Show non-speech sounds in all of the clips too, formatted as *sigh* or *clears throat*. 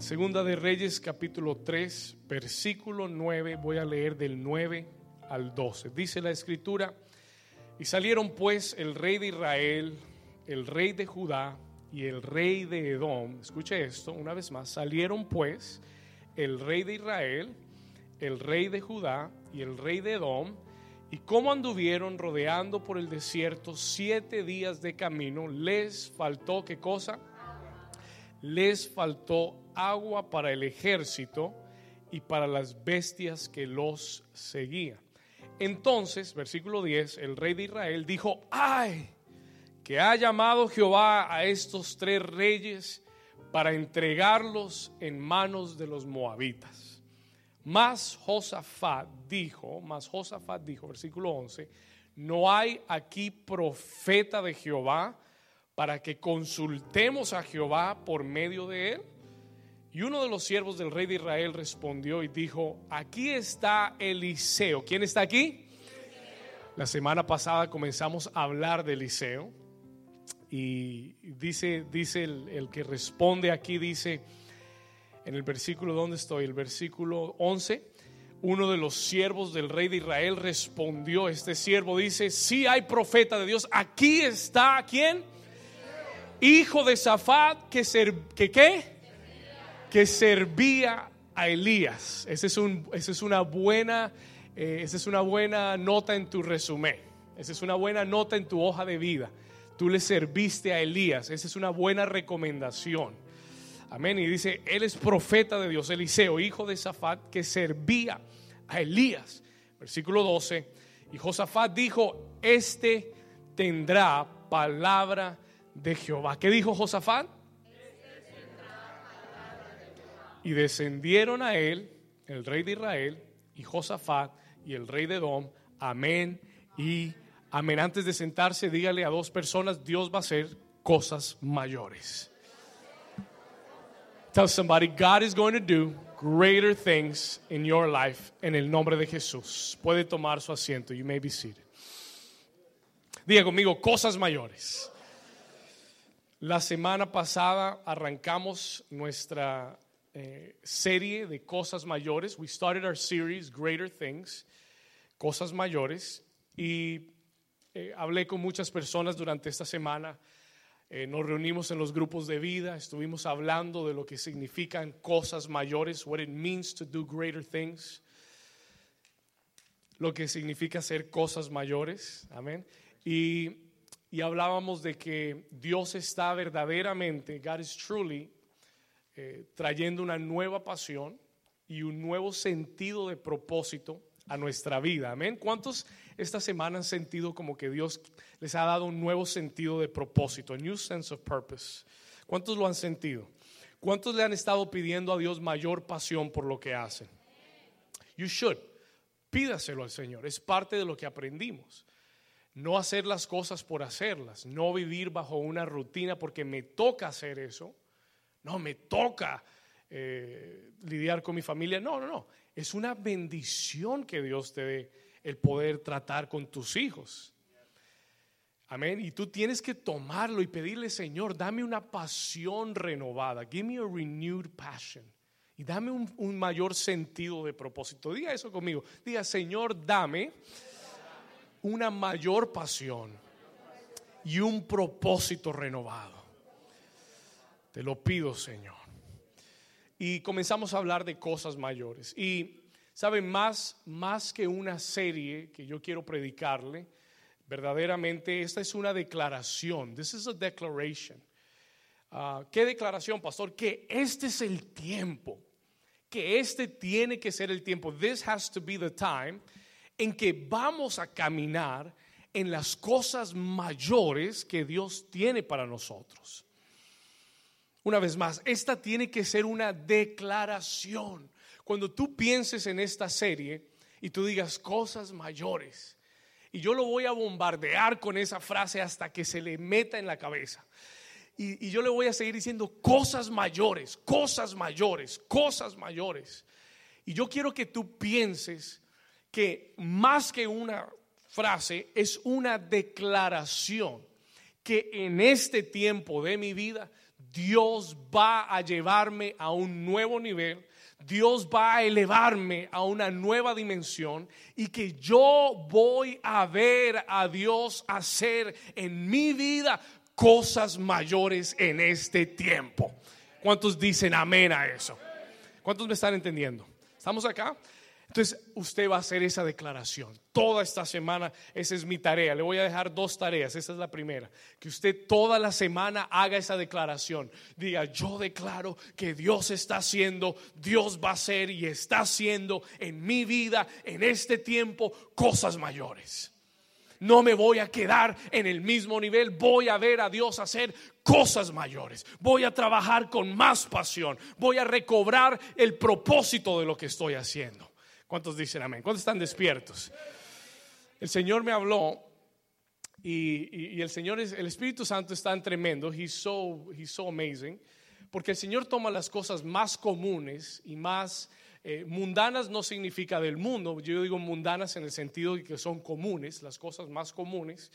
Segunda de Reyes capítulo 3, versículo 9, voy a leer del 9 al 12. Dice la escritura, y salieron pues el rey de Israel, el rey de Judá y el rey de Edom. Escuche esto una vez más, salieron pues el rey de Israel, el rey de Judá y el rey de Edom. Y como anduvieron rodeando por el desierto siete días de camino, les faltó qué cosa? Les faltó agua para el ejército y para las bestias que los seguían. Entonces, versículo 10, el rey de Israel dijo, ay, que ha llamado Jehová a estos tres reyes para entregarlos en manos de los moabitas. Mas Josafat dijo, mas Josafat dijo, versículo 11, no hay aquí profeta de Jehová para que consultemos a Jehová por medio de él. Y uno de los siervos del rey de Israel respondió y dijo, aquí está Eliseo. ¿Quién está aquí? La semana pasada comenzamos a hablar de Eliseo y dice, dice el, el que responde aquí, dice en el versículo, ¿dónde estoy? El versículo 11, uno de los siervos del rey de Israel respondió, este siervo dice, sí hay profeta de Dios, aquí está, ¿quién? Hijo de Zafat, que, ser, que qué? Que servía a Elías. Esa es, esa es una buena, eh, esa es una buena nota en tu resumen. Esa es una buena nota en tu hoja de vida. Tú le serviste a Elías. Esa es una buena recomendación. Amén. Y dice, él es profeta de Dios, Eliseo, hijo de Zafat, que servía a Elías. Versículo 12. Y Josafat dijo, este tendrá palabra de Jehová. ¿Qué dijo Josafat? Y descendieron a él, el rey de Israel, y Josafat, y el rey de Edom. Amén y amén. Antes de sentarse, dígale a dos personas, Dios va a hacer cosas mayores. Tell somebody, God is going to do greater things in your life en el nombre de Jesús. Puede tomar su asiento. You may be seated. Diga conmigo, cosas mayores. La semana pasada arrancamos nuestra eh, serie de cosas mayores. We started our series, Greater Things, cosas mayores. Y eh, hablé con muchas personas durante esta semana. Eh, nos reunimos en los grupos de vida, estuvimos hablando de lo que significan cosas mayores, what it means to do greater things, lo que significa hacer cosas mayores, amén. Y, y hablábamos de que Dios está verdaderamente, God is truly eh, trayendo una nueva pasión y un nuevo sentido de propósito a nuestra vida. Amén. ¿Cuántos esta semana han sentido como que Dios les ha dado un nuevo sentido de propósito, a new sense of purpose? ¿Cuántos lo han sentido? ¿Cuántos le han estado pidiendo a Dios mayor pasión por lo que hacen? You should. Pídaselo al Señor. Es parte de lo que aprendimos. No hacer las cosas por hacerlas, no vivir bajo una rutina porque me toca hacer eso no, me toca eh, lidiar con mi familia. No, no, no. Es una bendición que Dios te dé el poder tratar con tus hijos. Amén. Y tú tienes que tomarlo y pedirle, Señor, dame una pasión renovada. Give me a renewed passion. Y dame un, un mayor sentido de propósito. Diga eso conmigo. Diga, Señor, dame una mayor pasión y un propósito renovado. Te lo pido, Señor. Y comenzamos a hablar de cosas mayores. Y, ¿saben? Más, más que una serie que yo quiero predicarle, verdaderamente esta es una declaración. This is a declaration. Ah, ¿Qué declaración, pastor? Que este es el tiempo. Que este tiene que ser el tiempo. This has to be the time en que vamos a caminar en las cosas mayores que Dios tiene para nosotros. Una vez más, esta tiene que ser una declaración. Cuando tú pienses en esta serie y tú digas cosas mayores, y yo lo voy a bombardear con esa frase hasta que se le meta en la cabeza. Y, yo le voy a seguir diciendo cosas mayores, cosas mayores, cosas mayores. Y yo quiero que tú pienses que más que una frase es una declaración que en este tiempo de mi vida Dios va a llevarme a un nuevo nivel, Dios va a elevarme a una nueva dimensión y que yo voy a ver a Dios hacer en mi vida cosas mayores en este tiempo. ¿Cuántos dicen amén a eso? ¿Cuántos me están entendiendo? ¿Estamos acá? Entonces, usted va a hacer esa declaración. Toda esta semana, esa es mi tarea. Le voy a dejar dos tareas. Esa es la primera. Que usted toda la semana haga esa declaración. Diga, yo declaro que Dios está haciendo, Dios va a hacer y está haciendo en mi vida, en este tiempo, cosas mayores. No me voy a quedar en el mismo nivel. Voy a ver a Dios hacer cosas mayores. Voy a trabajar con más pasión. Voy a recobrar el propósito de lo que estoy haciendo. ¿Cuántos dicen amén? ¿Cuántos están despiertos? El Señor me habló y, el Señor, es, el Espíritu Santo es tan tremendo, he's so, he's so amazing, porque el Señor toma las cosas más comunes y más eh, mundanas no significa del mundo, yo digo mundanas en el sentido de que son comunes, las cosas más comunes,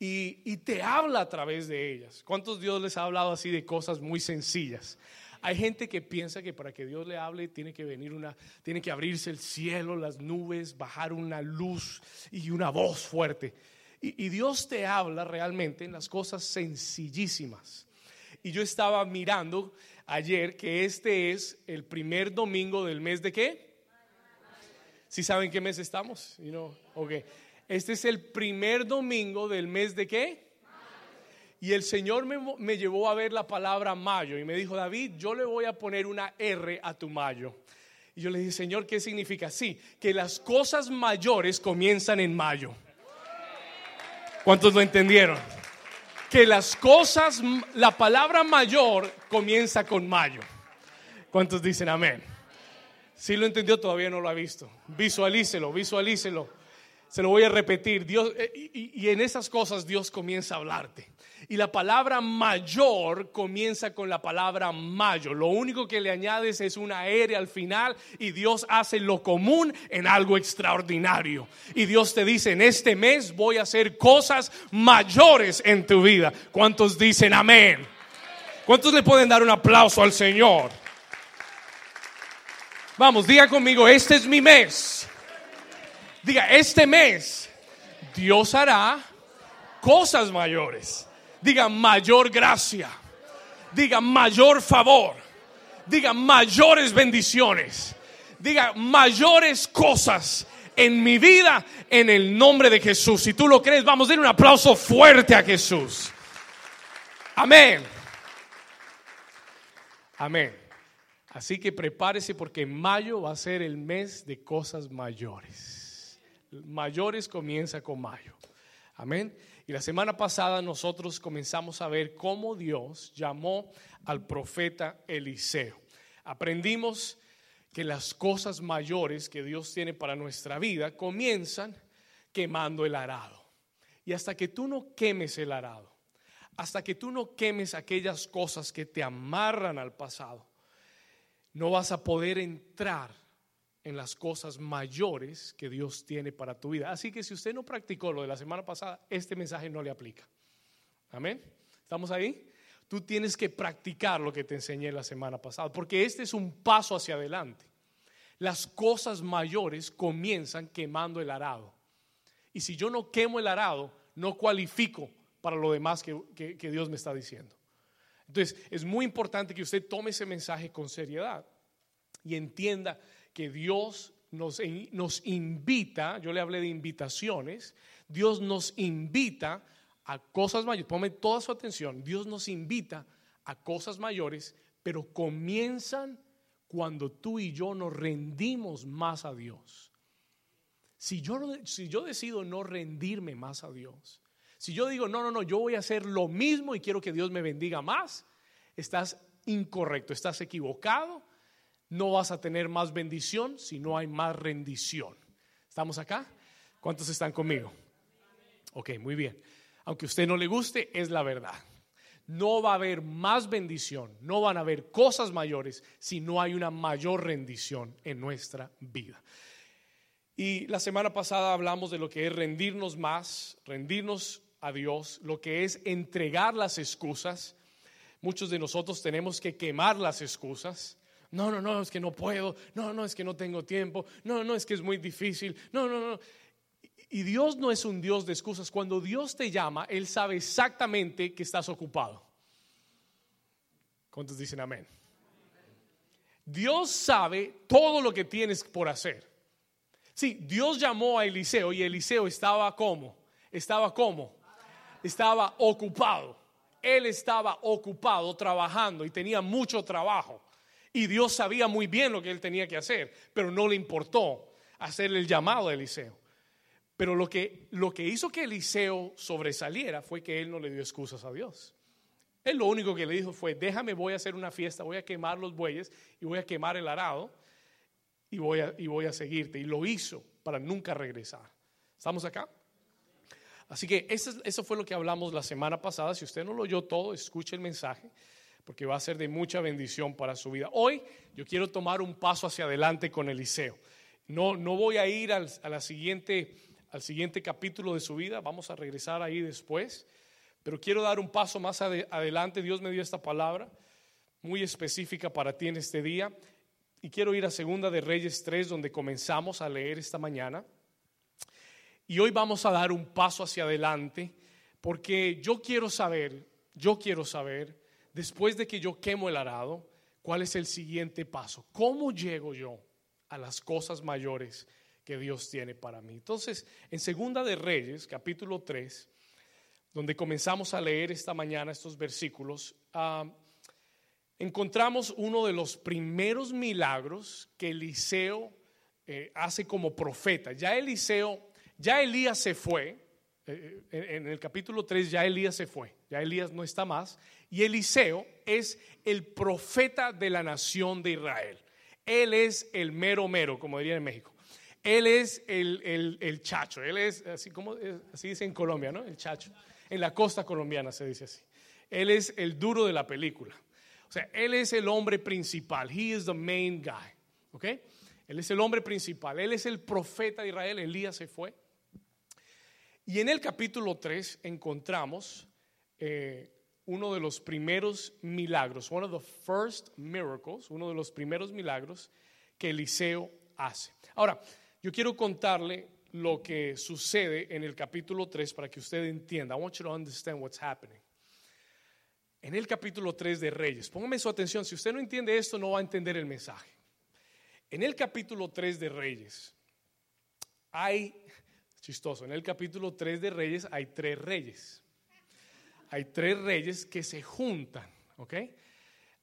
y, y te habla a través de ellas. ¿Cuántos Dios les ha hablado así de cosas muy sencillas? Hay gente que piensa que para que Dios le hable tiene que venir una, tiene que abrirse el cielo, las nubes, bajar una luz y una voz fuerte. Y, Dios te habla realmente en las cosas sencillísimas. Y yo estaba mirando ayer que este es el primer domingo del mes de qué? Si saben qué mes estamos? You okay. Este es el primer domingo del mes de qué? Y el Señor me, llevó a ver la palabra mayo y me dijo, David, yo le voy a poner una R a tu mayo. Y yo le dije, Señor, ¿qué significa? Sí, que las cosas mayores comienzan en mayo. ¿Cuántos lo entendieron? Que las cosas, la palabra mayor comienza con mayo. ¿Cuántos dicen amén? Si lo entendió, todavía no lo ha visto. Visualícelo, visualícelo. Se lo voy a repetir. Dios, eh, y en esas cosas Dios comienza a hablarte. Y la palabra mayor comienza con la palabra mayo. Lo único que le añades es una R al final y Dios hace lo común en algo extraordinario. Y Dios te dice, en este mes voy a hacer cosas mayores en tu vida. ¿Cuántos dicen amén? ¿Cuántos le pueden dar un aplauso al Señor? Vamos, diga conmigo, este es mi mes. Diga, este mes Dios hará cosas mayores. Diga mayor gracia. Diga mayor favor. Diga mayores bendiciones. Diga mayores cosas en mi vida en el nombre de Jesús. Si tú lo crees, vamos a dar un aplauso fuerte a Jesús. Amén. Amén. Así que prepárese porque mayo va a ser el mes de cosas mayores. Mayores comienza con mayo. Amén. Y la semana pasada nosotros comenzamos a ver cómo Dios llamó al profeta Eliseo. Aprendimos que las cosas mayores que Dios tiene para nuestra vida comienzan quemando el arado. Y hasta que tú no quemes el arado, hasta que tú no quemes aquellas cosas que te amarran al pasado, no vas a poder entrar en las cosas mayores que Dios tiene para tu vida. Así que si usted no practicó lo de la semana pasada, este mensaje no le aplica. Amén. ¿Estamos ahí? Tú tienes que practicar lo que te enseñé la semana pasada, porque este es un paso hacia adelante. Las cosas mayores comienzan quemando el arado. Y si yo no quemo el arado, no cualifico para lo demás que, que Dios me está diciendo. Entonces, es muy importante que usted tome ese mensaje con seriedad y entienda que Dios nos, nos invita, yo le hablé de invitaciones, Dios nos invita a cosas mayores, ponme toda su atención, Dios nos invita a cosas mayores, pero comienzan cuando tú y yo nos rendimos más a Dios. Si yo, si yo decido no rendirme más a Dios, si yo digo, no, no, no, yo voy a hacer lo mismo y quiero que Dios me bendiga más, estás incorrecto, estás equivocado no vas a tener más bendición si no hay más rendición. ¿Estamos acá? ¿Cuántos están conmigo? Ok, muy bien. Aunque a usted no le guste, es la verdad. No va a haber más bendición, no van a haber cosas mayores si no hay una mayor rendición en nuestra vida. Y la semana pasada hablamos de lo que es rendirnos más, rendirnos a Dios, lo que es entregar las excusas, Muchos de nosotros tenemos que quemar las excusas. No, no, no, es que no puedo. No, no, es que no tengo tiempo. No, no, es que es muy difícil. No, no, no. Y Dios no es un Dios de excusas. Cuando Dios te llama, Él sabe exactamente que estás ocupado. ¿Cuántos dicen amén? Dios sabe todo lo que tienes por hacer. Sí, Dios llamó a Eliseo y Eliseo estaba como, estaba como, estaba ocupado. Él estaba ocupado trabajando y tenía mucho trabajo. Y Dios sabía muy bien lo que él tenía que hacer, pero no le importó hacer el llamado a Eliseo. Pero lo que, lo que hizo que Eliseo sobresaliera fue que él no le dio excusas a Dios. Él lo único que le dijo fue, déjame, voy a hacer una fiesta, voy a quemar los bueyes y voy a quemar el arado y voy a, y voy a seguirte. Y lo hizo para nunca regresar. ¿Estamos acá? Así que eso, eso fue lo que hablamos la semana pasada. Si usted no lo oyó todo, escuche el mensaje porque va a ser de mucha bendición para su vida. Hoy yo quiero tomar un paso hacia adelante con Eliseo. No, no voy a ir al, a la siguiente, al siguiente capítulo de su vida, vamos a regresar ahí después, pero quiero dar un paso más adelante. Dios me dio esta palabra muy específica para ti en este día y quiero ir a Segunda de Reyes 3, donde comenzamos a leer esta mañana. Y hoy vamos a dar un paso hacia adelante, porque yo quiero saber, yo quiero saber, después de que yo quemo el arado, cuál es el siguiente paso. ¿Cómo llego yo a las cosas mayores que Dios tiene para mí? Entonces, en Segunda de Reyes, capítulo 3, donde comenzamos a leer esta mañana estos versículos, ah, encontramos uno de los primeros milagros que Eliseo eh, hace como profeta. Ya Eliseo, ya Elías se fue, eh, eh, en el capítulo 3 ya Elías se fue, ya Elías no está más, y Eliseo es el profeta de la nación de Israel. Él es el mero mero, como dirían en México. Él es el, el chacho, él es así como así dice en Colombia, ¿no? El chacho. En la costa colombiana se dice así. Él es el duro de la película. O sea, él es el hombre principal. He is the main guy. ¿Ok? Él es el hombre principal. Él es el profeta de Israel. Elías se fue. Y en el capítulo 3 encontramos eh, uno de los primeros milagros, one of the first miracles, uno de los primeros milagros que Eliseo hace. Ahora, yo quiero contarle lo que sucede en el capítulo 3 para que usted entienda. I want you to understand what's happening en el capítulo 3 de Reyes. Póngame su atención, si usted no entiende esto no va a entender el mensaje. En el capítulo 3 de Reyes hay, chistoso, en el capítulo 3 de Reyes hay tres reyes. Hay tres reyes que se juntan, ¿ok?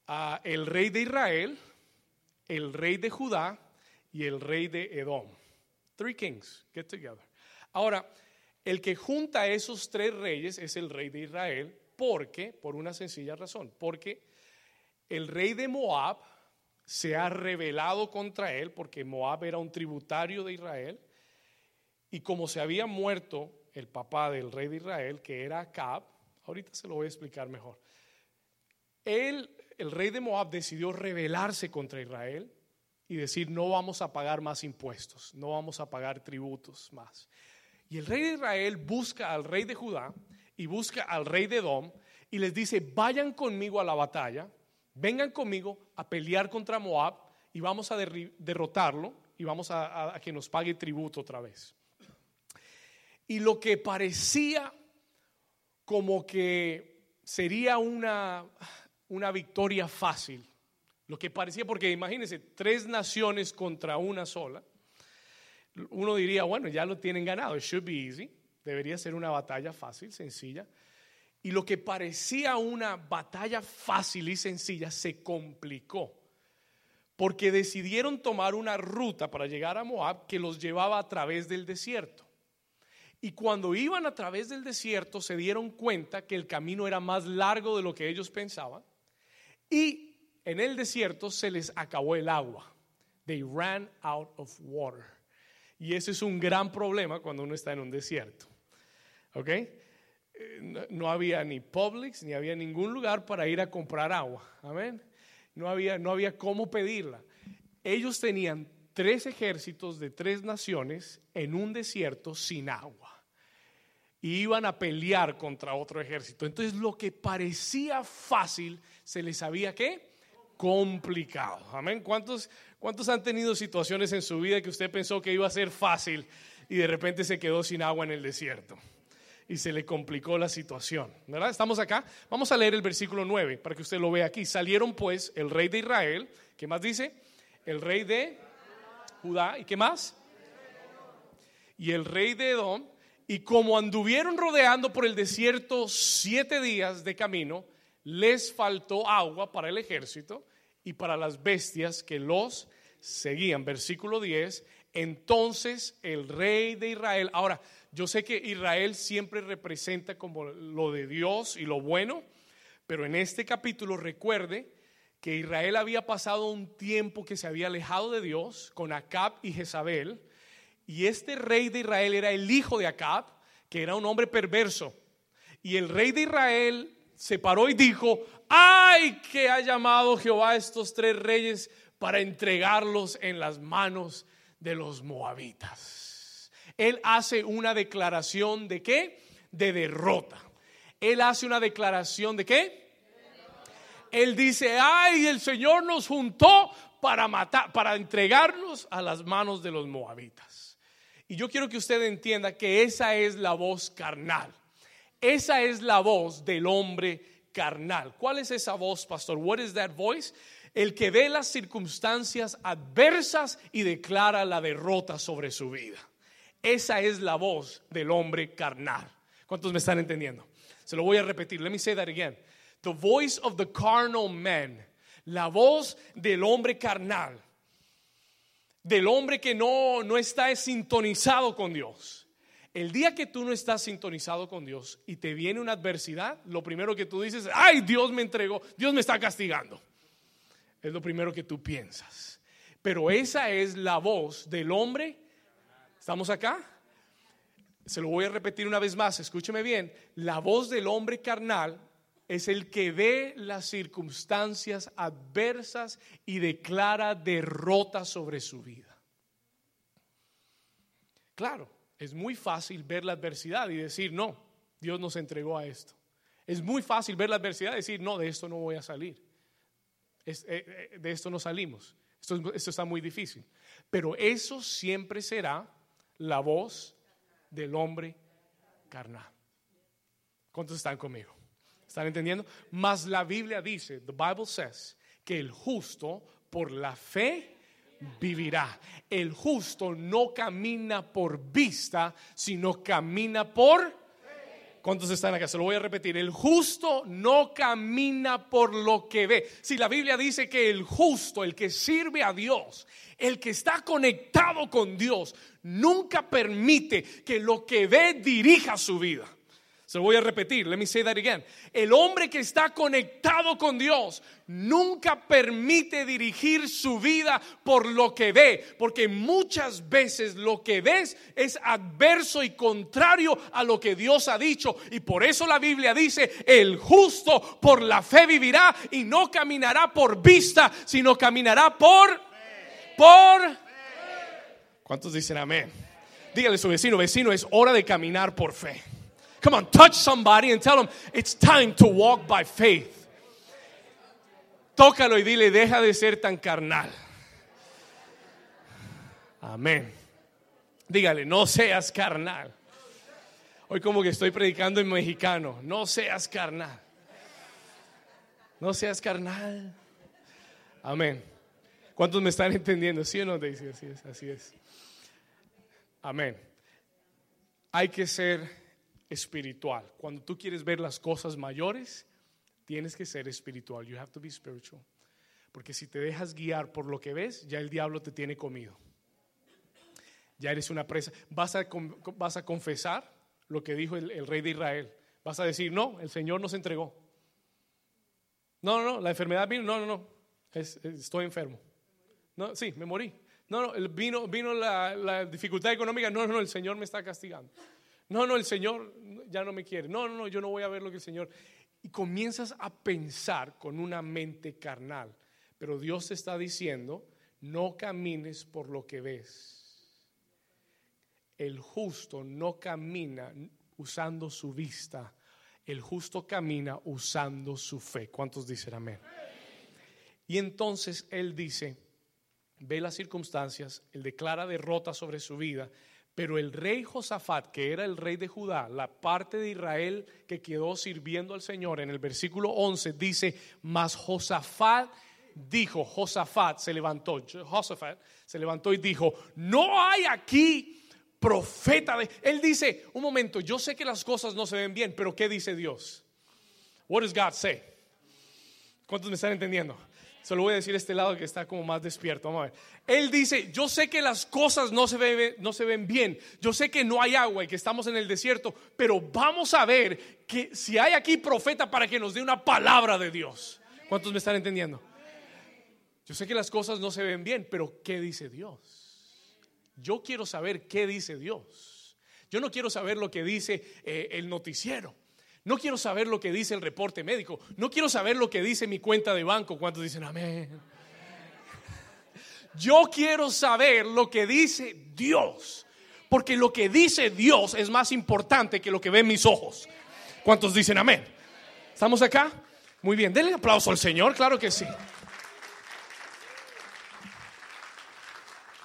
Ah, el rey de Israel, el rey de Judá y el rey de Edom. Three kings get together. Ahora, el que junta a esos tres reyes es el rey de Israel, porque, por una sencilla razón, porque el rey de Moab se ha rebelado contra él, porque Moab era un tributario de Israel, y como se había muerto el papá del rey de Israel, que era Acab, ahorita se lo voy a explicar mejor, el rey de Moab decidió rebelarse contra Israel y decir, no vamos a pagar más impuestos, no vamos a pagar tributos más. Y el rey de Israel busca al rey de Judá y busca al rey de Edom y les dice, vayan conmigo a la batalla, vengan conmigo a pelear contra Moab y vamos a derrotarlo y vamos a, que nos pague tributo otra vez. Y lo que parecía como que sería una, una victoria fácil, lo que parecía, porque imagínense, tres naciones contra una sola, uno diría, bueno, ya lo tienen ganado, it should be easy. Debería ser una batalla fácil, sencilla. Y lo que parecía una batalla fácil y sencilla se complicó. Porque decidieron tomar una ruta para llegar a Moab que los llevaba a través del desierto. Y cuando iban a través del desierto se dieron cuenta que el camino era más largo de lo que ellos pensaban. Y en el desierto se les acabó el agua. They ran out of water. Y ese es un gran problema cuando uno está en un desierto. ¿Ok? Eh, no, había ni Publix, ni había ningún lugar para ir a comprar agua. Amén. No había, no había cómo pedirla. Ellos tenían tres ejércitos de tres naciones en un desierto sin agua. Y iban a pelear contra otro ejército. Entonces lo que parecía fácil se les sabía que complicado. Amén. ¿Cuántos, ¿Cuántos han tenido situaciones en su vida que usted pensó que iba a ser fácil y de repente se quedó sin agua en el desierto? y se le complicó la situación. ¿Verdad? Estamos acá. Vamos a leer el versículo 9 para que usted lo vea aquí. Salieron pues el rey de Israel, ¿qué más dice? El rey de Judá, ¿y qué más? Y el rey de Edom, y como anduvieron rodeando por el desierto siete días de camino, les faltó agua para el ejército y para las bestias que los seguían. Versículo 10. Entonces el rey de Israel, ahora yo sé que Israel siempre representa como lo de Dios y lo bueno, pero en este capítulo recuerde que Israel había pasado un tiempo que se había alejado de Dios con Acab y Jezabel y este rey de Israel era el hijo de Acab, que era un hombre perverso. Y el rey de Israel se paró y dijo, ay, que ha llamado Jehová a estos tres reyes para entregarlos en las manos de los moabitas. Él hace una declaración de qué? De derrota. Él hace una declaración de qué? Él dice, ay, el Señor nos juntó para matar, para entregarnos a las manos de los moabitas. Y yo quiero que usted entienda que esa es la voz carnal. Esa es la voz del hombre carnal. ¿Cuál es esa voz, pastor? What is that voice? El que ve las circunstancias adversas y declara la derrota sobre su vida. Esa es la voz del hombre carnal. ¿Cuántos me están entendiendo? Se lo voy a repetir. Let me say that again. The voice of the carnal man. La voz del hombre carnal del hombre que no, no está sintonizado con Dios. El día que tú no estás sintonizado con Dios y te viene una adversidad, lo primero que tú dices, ay, Dios me entregó, Dios me está castigando. Es lo primero que tú piensas. Pero esa es la voz del hombre. ¿Estamos acá? Se lo voy a repetir una vez más, escúcheme bien. La voz del hombre carnal es el que ve las circunstancias adversas y declara derrota sobre su vida. Claro, es muy fácil ver la adversidad y decir, no, Dios nos entregó a esto. Es muy fácil ver la adversidad y decir, no, de esto no voy a salir. Eh, eh, de esto no salimos. Esto, esto está muy difícil. Pero eso siempre será la voz del hombre carnal. ¿Cuántos están conmigo? ¿Están entendiendo? Mas la Biblia dice, the Bible says, que el justo por la fe vivirá. El justo no camina por vista, sino camina por... ¿Cuántos están acá? Se lo voy a repetir. El justo no camina por lo que ve. Si la Biblia dice que el justo, el que sirve a Dios, el que está conectado con Dios, nunca permite que lo que ve dirija su vida. Se lo voy a repetir, let me say that again. El hombre que está conectado con Dios nunca permite dirigir su vida por lo que ve, porque muchas veces lo que ves es adverso y contrario a lo que Dios ha dicho. Y por eso la Biblia dice, el justo por la fe vivirá y no caminará por vista, sino caminará por... Por... ¿Cuántos dicen amén? Dígale a su vecino, vecino, es hora de caminar por fe. Come on, touch somebody and tell them it's time to walk by faith. Tócalo y dile, deja de ser tan carnal. Amén. Dígale, no seas carnal. Hoy como que estoy predicando en mexicano. No seas carnal. No seas carnal. Amén. ¿Cuántos me están entendiendo? ¿Sí o no, Daisy? Así es, así es. Amén. Hay que ser espiritual. Cuando tú quieres ver las cosas mayores, tienes que ser espiritual. You have to be spiritual. Porque si te dejas guiar por lo que ves, ya el diablo te tiene comido. Ya eres una presa. Vas a, vas a confesar lo que dijo el, rey de Israel. Vas a decir, no, el Señor nos entregó. No, no, no, la enfermedad vino. No, no, no, estoy enfermo. No, sí, me morí. No, no, vino, vino la, la dificultad económica. No, no, el Señor me está castigando. No, no, el Señor ya no me quiere. No, no, no, yo no voy a ver lo que el Señor. Y comienzas a pensar con una mente carnal. Pero Dios te está diciendo, no camines por lo que ves. El justo no camina usando su vista. El justo camina usando su fe. ¿Cuántos dicen amén? Y entonces él dice, ve las circunstancias, él declara derrota sobre su vida, pero el rey Josafat, que era el rey de Judá, la parte de Israel que quedó sirviendo al Señor, en el versículo 11 dice, mas Josafat dijo, Josafat se levantó, Josafat se levantó y dijo, no hay aquí profeta de... Él dice, un momento, yo sé que las cosas no se ven bien, pero ¿qué dice Dios? What does God say? ¿Cuántos me están entendiendo? Se lo voy a decir este lado que está como más despierto. Vamos a ver. Él dice, yo sé que las cosas no se, ven, no se ven bien. Yo sé que no hay agua y que estamos en el desierto. Pero vamos a ver que si hay aquí profeta para que nos dé una palabra de Dios. ¿Cuántos me están entendiendo? Yo sé que las cosas no se ven bien, pero ¿qué dice Dios? Yo quiero saber qué dice Dios. Yo no quiero saber lo que dice eh, el noticiero. No quiero saber lo que dice el reporte médico. No quiero saber lo que dice mi cuenta de banco. ¿Cuántos dicen amén? Yo quiero saber lo que dice Dios. Porque lo que dice Dios es más importante que lo que ven mis ojos. ¿Cuántos dicen amén? ¿Estamos acá? Muy bien, denle aplauso al Señor, claro que sí.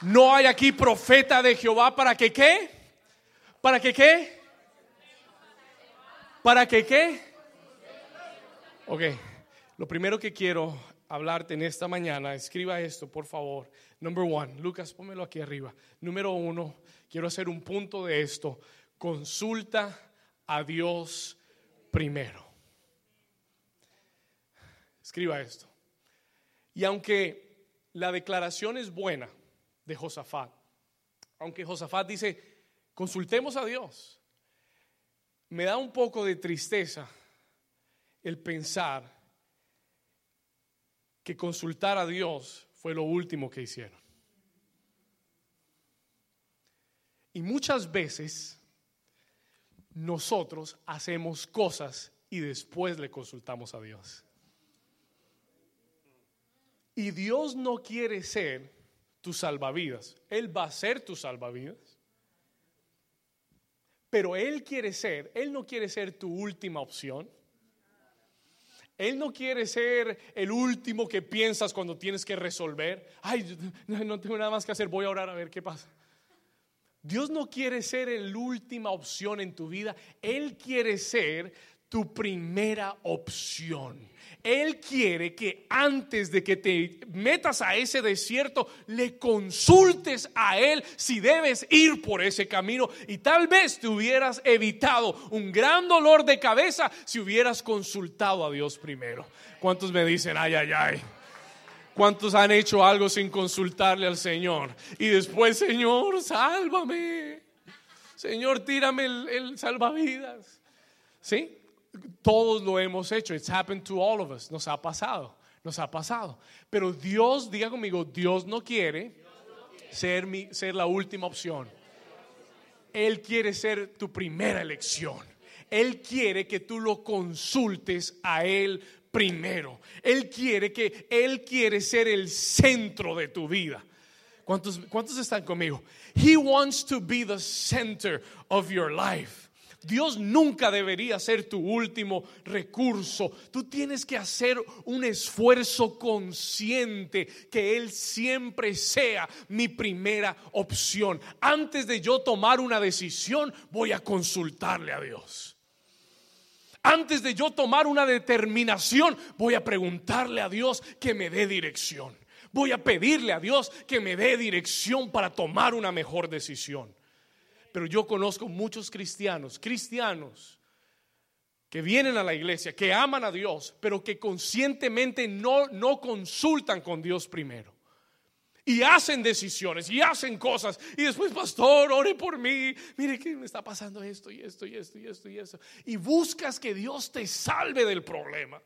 No hay aquí profeta de Jehová para que qué? ¿Para que qué? ¿Para que qué? Ok, lo primero que quiero hablarte en esta mañana, escriba esto, por favor. Number one, Lucas, pónmelo aquí arriba. Número uno, quiero hacer un punto de esto. Consulta a Dios primero. Escriba esto. Y aunque la declaración es buena de Josafat, aunque Josafat dice, consultemos a Dios, me da un poco de tristeza el pensar que consultar a Dios fue lo último que hicieron. Y muchas veces nosotros hacemos cosas y después le consultamos a Dios. Y Dios no quiere ser tu salvavidas. Él va a ser tu salvavidas. Pero Él quiere ser, Él no quiere ser tu última opción. Él no quiere ser el último que piensas cuando tienes que resolver. Ay, no tengo nada más que hacer, voy a orar a ver qué pasa. Dios no quiere ser la última opción en tu vida. Él quiere ser tu primera opción. Él quiere que antes de que te metas a ese desierto, le consultes a Él si debes ir por ese camino. Y tal vez te hubieras evitado un gran dolor de cabeza si hubieras consultado a Dios primero. ¿Cuántos me dicen, ay, ay, ay? ¿Cuántos han hecho algo sin consultarle al Señor? Y después, Señor, sálvame. Señor, tírame el, el salvavidas. ¿Sí? Todos lo hemos hecho. It's happened to all of us. Nos ha pasado. Nos ha pasado. Pero Dios, diga conmigo, Dios no quiere ser, mi, ser la última opción. Él quiere ser tu primera elección. Él quiere que tú lo consultes a Él primero. Él quiere que Él quiere ser el centro de tu vida. ¿Cuántos, ¿Cuántos están conmigo? He wants to be the center of your life. Dios nunca debería ser tu último recurso. Tú tienes que hacer un esfuerzo consciente que Él siempre sea mi primera opción. Antes de yo tomar una decisión, voy a consultarle a Dios. Antes de yo tomar una determinación, voy a preguntarle a Dios que me dé dirección. Voy a pedirle a Dios que me dé dirección para tomar una mejor decisión. Pero yo conozco muchos cristianos, cristianos, que vienen a la iglesia, que aman a Dios, pero que conscientemente no, no consultan con Dios primero. Y hacen decisiones y hacen cosas. Y después, pastor, ore por mí. Mire que me está pasando esto y esto y esto y esto y esto. Y buscas que Dios te salve del problema.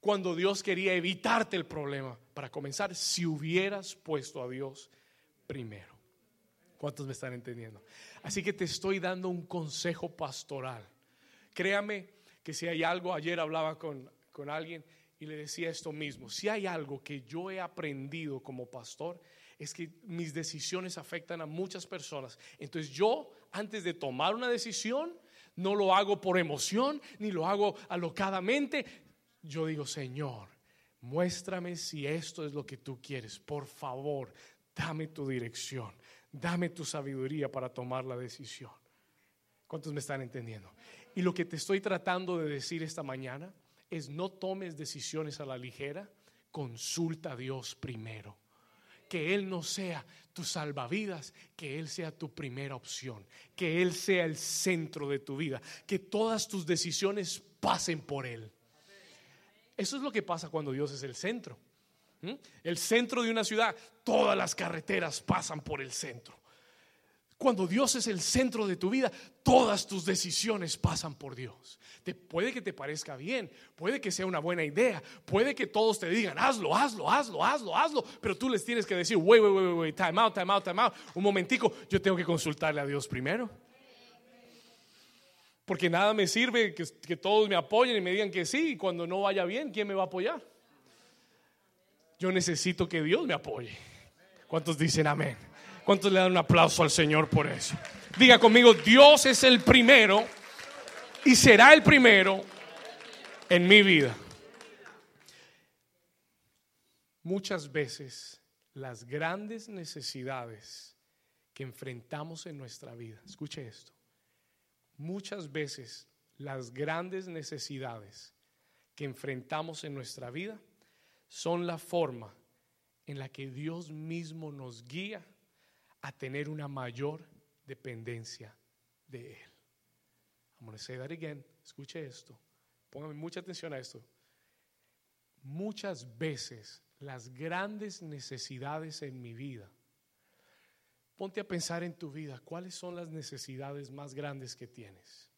Cuando Dios quería evitarte el problema. Para comenzar, si hubieras puesto a Dios primero. ¿Cuántos me están entendiendo? Así que te estoy dando un consejo pastoral. Créame que si hay algo, ayer hablaba con, con alguien y le decía esto mismo, si hay algo que yo he aprendido como pastor, es que mis decisiones afectan a muchas personas. Entonces yo, antes de tomar una decisión, no lo hago por emoción, ni lo hago alocadamente. Yo digo, Señor, muéstrame si esto es lo que tú quieres. Por favor, dame tu dirección, dame tu sabiduría para tomar la decisión. ¿Cuántos me están entendiendo? Y lo que te estoy tratando de decir esta mañana es no tomes decisiones a la ligera, consulta a Dios primero. Que Él no sea tu salvavidas, que Él sea tu primera opción, que Él sea el centro de tu vida, que todas tus decisiones pasen por Él. Eso es lo que pasa cuando Dios es el centro. El centro de una ciudad, todas las carreteras pasan por el centro. Cuando Dios es el centro de tu vida, todas tus decisiones pasan por Dios. Puede que te parezca bien, puede que sea una buena idea, puede que todos te digan, hazlo, hazlo, hazlo, hazlo, hazlo, pero tú les tienes que decir, wait, wait, wait, wait, time out, time out, time out, un momentico, yo tengo que consultarle a Dios primero. Porque nada me sirve que, que todos me apoyen y me digan que sí, y cuando no vaya bien, ¿quién me va a apoyar? Yo necesito que Dios me apoye. ¿Cuántos dicen amén? ¿Cuántos le dan un aplauso al Señor por eso? Diga conmigo, Dios es el primero y será el primero en mi vida. Muchas veces las grandes necesidades que enfrentamos en nuestra vida, escuche esto, muchas veces las grandes necesidades que enfrentamos en nuestra vida son la forma en la que Dios mismo nos guía a tener una mayor dependencia de Él. I'm going to say that again. Escuche esto. Póngame mucha atención a esto. Muchas veces las grandes necesidades en mi vida, ponte a pensar en tu vida, ¿cuáles son las necesidades más grandes que tienes?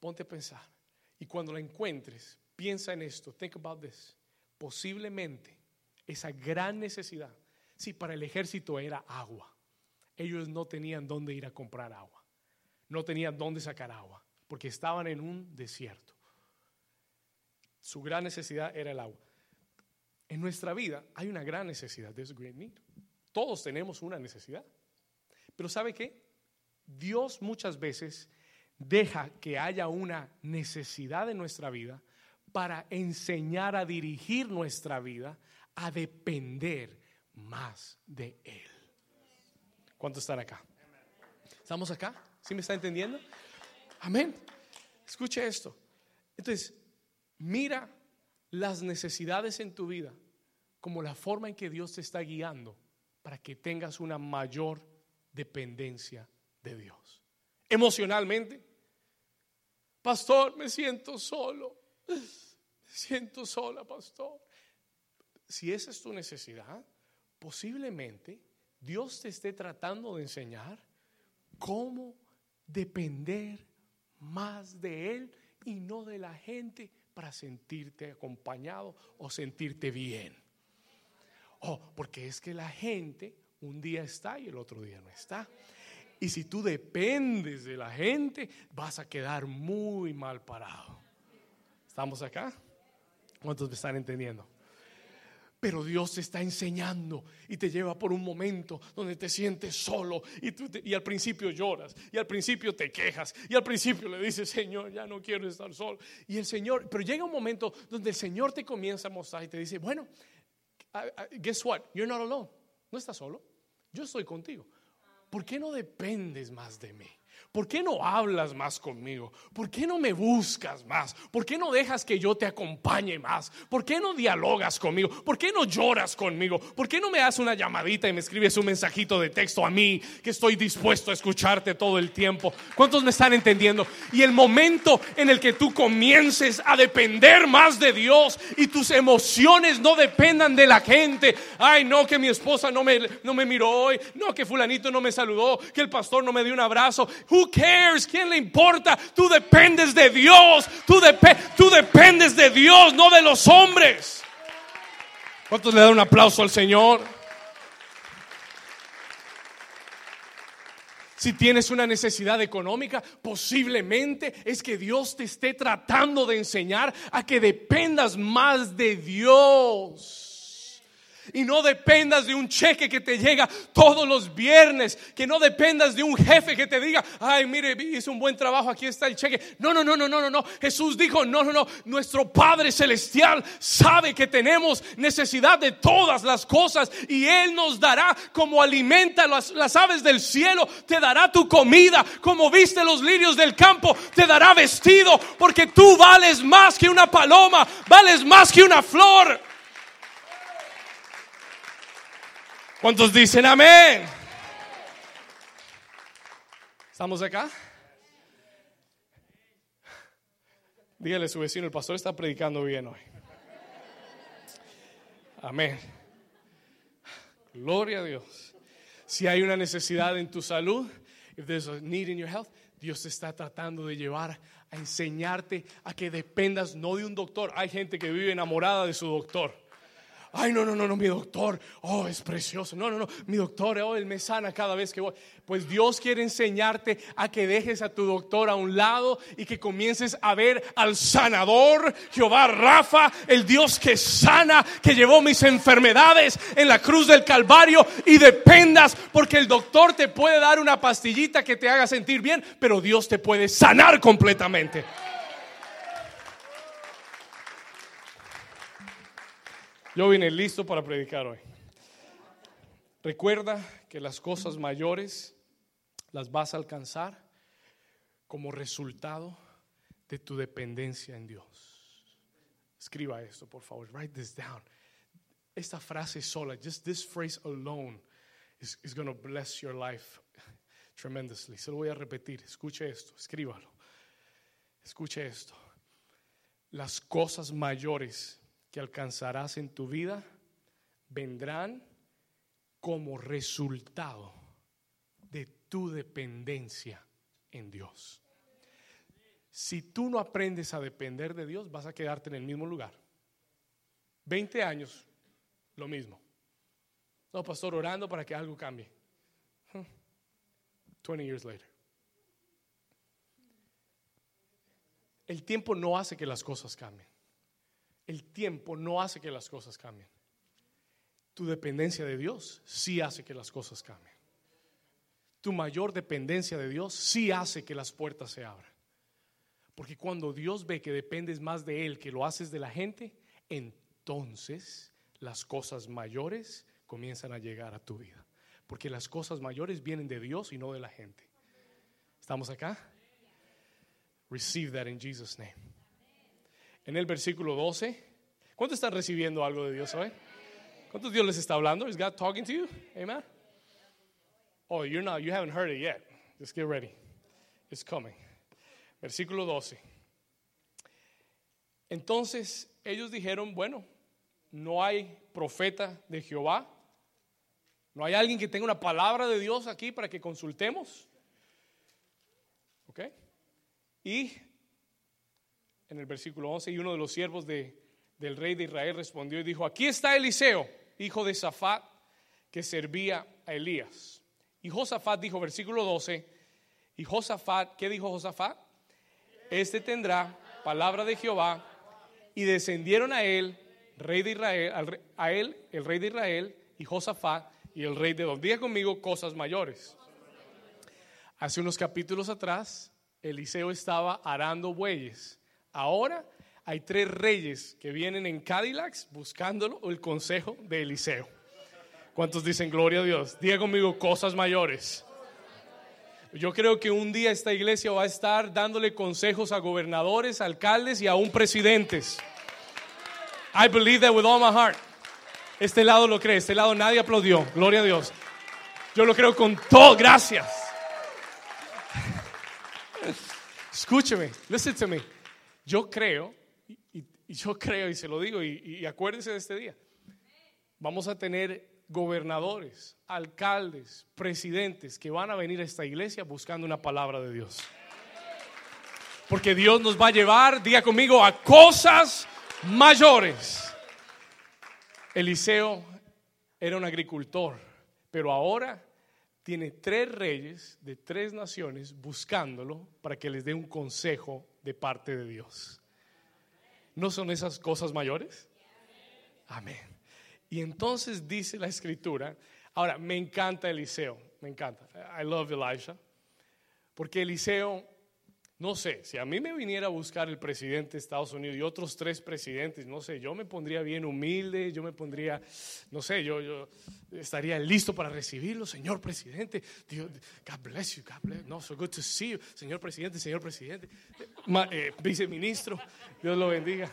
Ponte a pensar. Y cuando la encuentres, piensa en esto. Think about this. Posiblemente esa gran necesidad si para el ejército era agua. Ellos no tenían dónde ir a comprar agua. No tenían dónde sacar agua, porque estaban en un desierto. Su gran necesidad era el agua. En nuestra vida hay una gran necesidad. There's a great need. Todos tenemos una necesidad. Pero ¿sabe qué? Dios muchas veces deja que haya una necesidad en nuestra vida para enseñar a dirigir nuestra vida a depender más de Él. ¿Cuántos están acá? ¿Estamos acá? ¿Sí me está entendiendo? Amén. Escuche esto. Entonces, mira las necesidades en tu vida como la forma en que Dios te está guiando para que tengas una mayor dependencia de Dios. Emocionalmente, pastor, me siento solo. Siento sola, pastor. Si esa es tu necesidad, posiblemente Dios te esté tratando de enseñar cómo depender más de Él y no de la gente para sentirte acompañado o sentirte bien. Oh, porque es que la gente un día está y el otro día no está. Y si tú dependes de la gente, vas a quedar muy mal parado. ¿Estamos acá? ¿Cuántos me están entendiendo? Pero Dios te está enseñando y te lleva por un momento donde te sientes solo y, tú y al principio lloras y al principio te quejas y al principio le dices, Señor, ya no quiero estar solo. Y el Señor, pero llega un momento donde el Señor te comienza a mostrar y te dice, bueno, guess what? You're not alone. No estás solo. Yo estoy contigo. ¿Por qué no dependes más de mí? ¿Por qué no hablas más conmigo? ¿Por qué no me buscas más? ¿Por qué no dejas que yo te acompañe más? ¿Por qué no dialogas conmigo? ¿Por qué no lloras conmigo? ¿Por qué no me das una llamadita y me escribes un mensajito de texto a mí que estoy dispuesto a escucharte todo el tiempo? ¿Cuántos me están entendiendo? Y el momento en el que tú comiences a depender más de Dios y tus emociones no dependan de la gente. Ay, no, que mi esposa no me, no me miró hoy. No, que fulanito no me saludó. Que el pastor no me dio un abrazo. Who cares? ¿Quién le importa? Tú dependes de Dios. Tú, tú dependes de Dios, no de los hombres. ¿Cuántos le dan un aplauso al Señor? Si tienes una necesidad económica, posiblemente es que Dios te esté tratando de enseñar a que dependas más de Dios. Y no dependas de un cheque que te llega todos los viernes. Que no dependas de un jefe que te diga, ay, mire, hice un buen trabajo, aquí está el cheque. No, no, no, no, no, no, no. Jesús dijo, no, no, no. Nuestro Padre Celestial sabe que tenemos necesidad de todas las cosas y Él nos dará como alimenta las, las aves del cielo. Te dará tu comida. Como viste los lirios del campo, te dará vestido. Porque tú vales más que una paloma, vales más que una flor. ¿Cuántos dicen amén? ¿Estamos acá? Dígale a su vecino, el pastor está predicando bien hoy. Amén. Gloria a Dios. Si hay una necesidad en tu salud, if there's a need in your health, Dios te está tratando de llevar a enseñarte a que dependas no de un doctor. Hay gente que vive enamorada de su doctor. Ay, no, no, no, no, mi doctor, oh, es precioso. No, no, no, mi doctor, oh, él me sana cada vez que voy. Pues Dios quiere enseñarte a que dejes a tu doctor a un lado y que comiences a ver al sanador, Jehová Rafa, el Dios que sana, que llevó mis enfermedades en la cruz del Calvario y dependas porque el doctor te puede dar una pastillita que te haga sentir bien, pero Dios te puede sanar completamente. Yo vine listo para predicar hoy. Recuerda que las cosas mayores las vas a alcanzar como resultado de tu dependencia en Dios. Escriba esto, por favor. Write this down. Esta frase sola, just this phrase alone, is, going to bless your life tremendously. Se lo voy a repetir. Escuche esto, escríbalo. Escuche esto. Las cosas mayores que alcanzarás en tu vida vendrán como resultado de tu dependencia en Dios. Si tú no aprendes a depender de Dios, vas a quedarte en el mismo lugar. 20 años, lo mismo. No, pastor, orando para que algo cambie. 20 years later. El tiempo no hace que las cosas cambien el tiempo no hace que las cosas cambien. Tu dependencia de Dios sí hace que las cosas cambien. Tu mayor dependencia de Dios sí hace que las puertas se abran. Porque cuando Dios ve que dependes más de Él que lo haces de la gente, entonces las cosas mayores comienzan a llegar a tu vida. Porque las cosas mayores vienen de Dios y no de la gente. ¿Estamos acá? Receive that in Jesus' name en el versículo 12. ¿Cuántos están recibiendo algo de Dios hoy? ¿Cuántos Dios les está hablando? Is God talking to you? Amen. Oh, you're not, you haven't heard it yet. Just get ready. It's coming. Versículo 12. Entonces ellos dijeron, bueno, no hay profeta de Jehová. No hay alguien que tenga una palabra de Dios aquí para que consultemos. ¿Ok? Y en el versículo 11, y uno de los siervos de, del rey de Israel respondió y dijo, aquí está Eliseo, hijo de Safat, que servía a Elías. Y Josafat dijo, versículo 12, y Josafat, ¿qué dijo Josafat? Este tendrá palabra de Jehová, y descendieron a él, rey de Israel, a él, el rey de Israel, y Josafat, y el rey de dos. Diga conmigo cosas mayores. Hace unos capítulos atrás, Eliseo estaba arando bueyes Ahora hay tres reyes que vienen en Cadillacs buscándolo el consejo de Eliseo. ¿Cuántos dicen gloria a Dios? Diga conmigo cosas mayores. Yo creo que un día esta iglesia va a estar dándole consejos a gobernadores, alcaldes y aún presidentes. I believe that with all my heart. Este lado lo cree, este lado nadie aplaudió. Gloria a Dios. Yo lo creo con todo. Gracias. *laughs* Escúcheme, listen to me. Yo creo, y, yo creo y se lo digo, y, acuérdense de este día, vamos a tener gobernadores, alcaldes, presidentes que van a venir a esta iglesia buscando una palabra de Dios. Porque Dios nos va a llevar, diga conmigo, a cosas mayores. Eliseo era un agricultor, pero ahora tiene tres reyes de tres naciones buscándolo para que les dé un consejo de parte de Dios. ¿No son esas cosas mayores? Amén. Y entonces dice la escritura, ahora me encanta Eliseo, me encanta, I love Elijah, porque Eliseo, no sé, si a mí me viniera a buscar el presidente de Estados Unidos y otros tres presidentes, no sé, yo me pondría bien humilde, yo me pondría, no sé, yo, yo estaría listo para recibirlo, señor presidente, Dios, God bless you, God bless, no, so good to see you, señor presidente, señor presidente, eh, viceministro, Dios lo bendiga.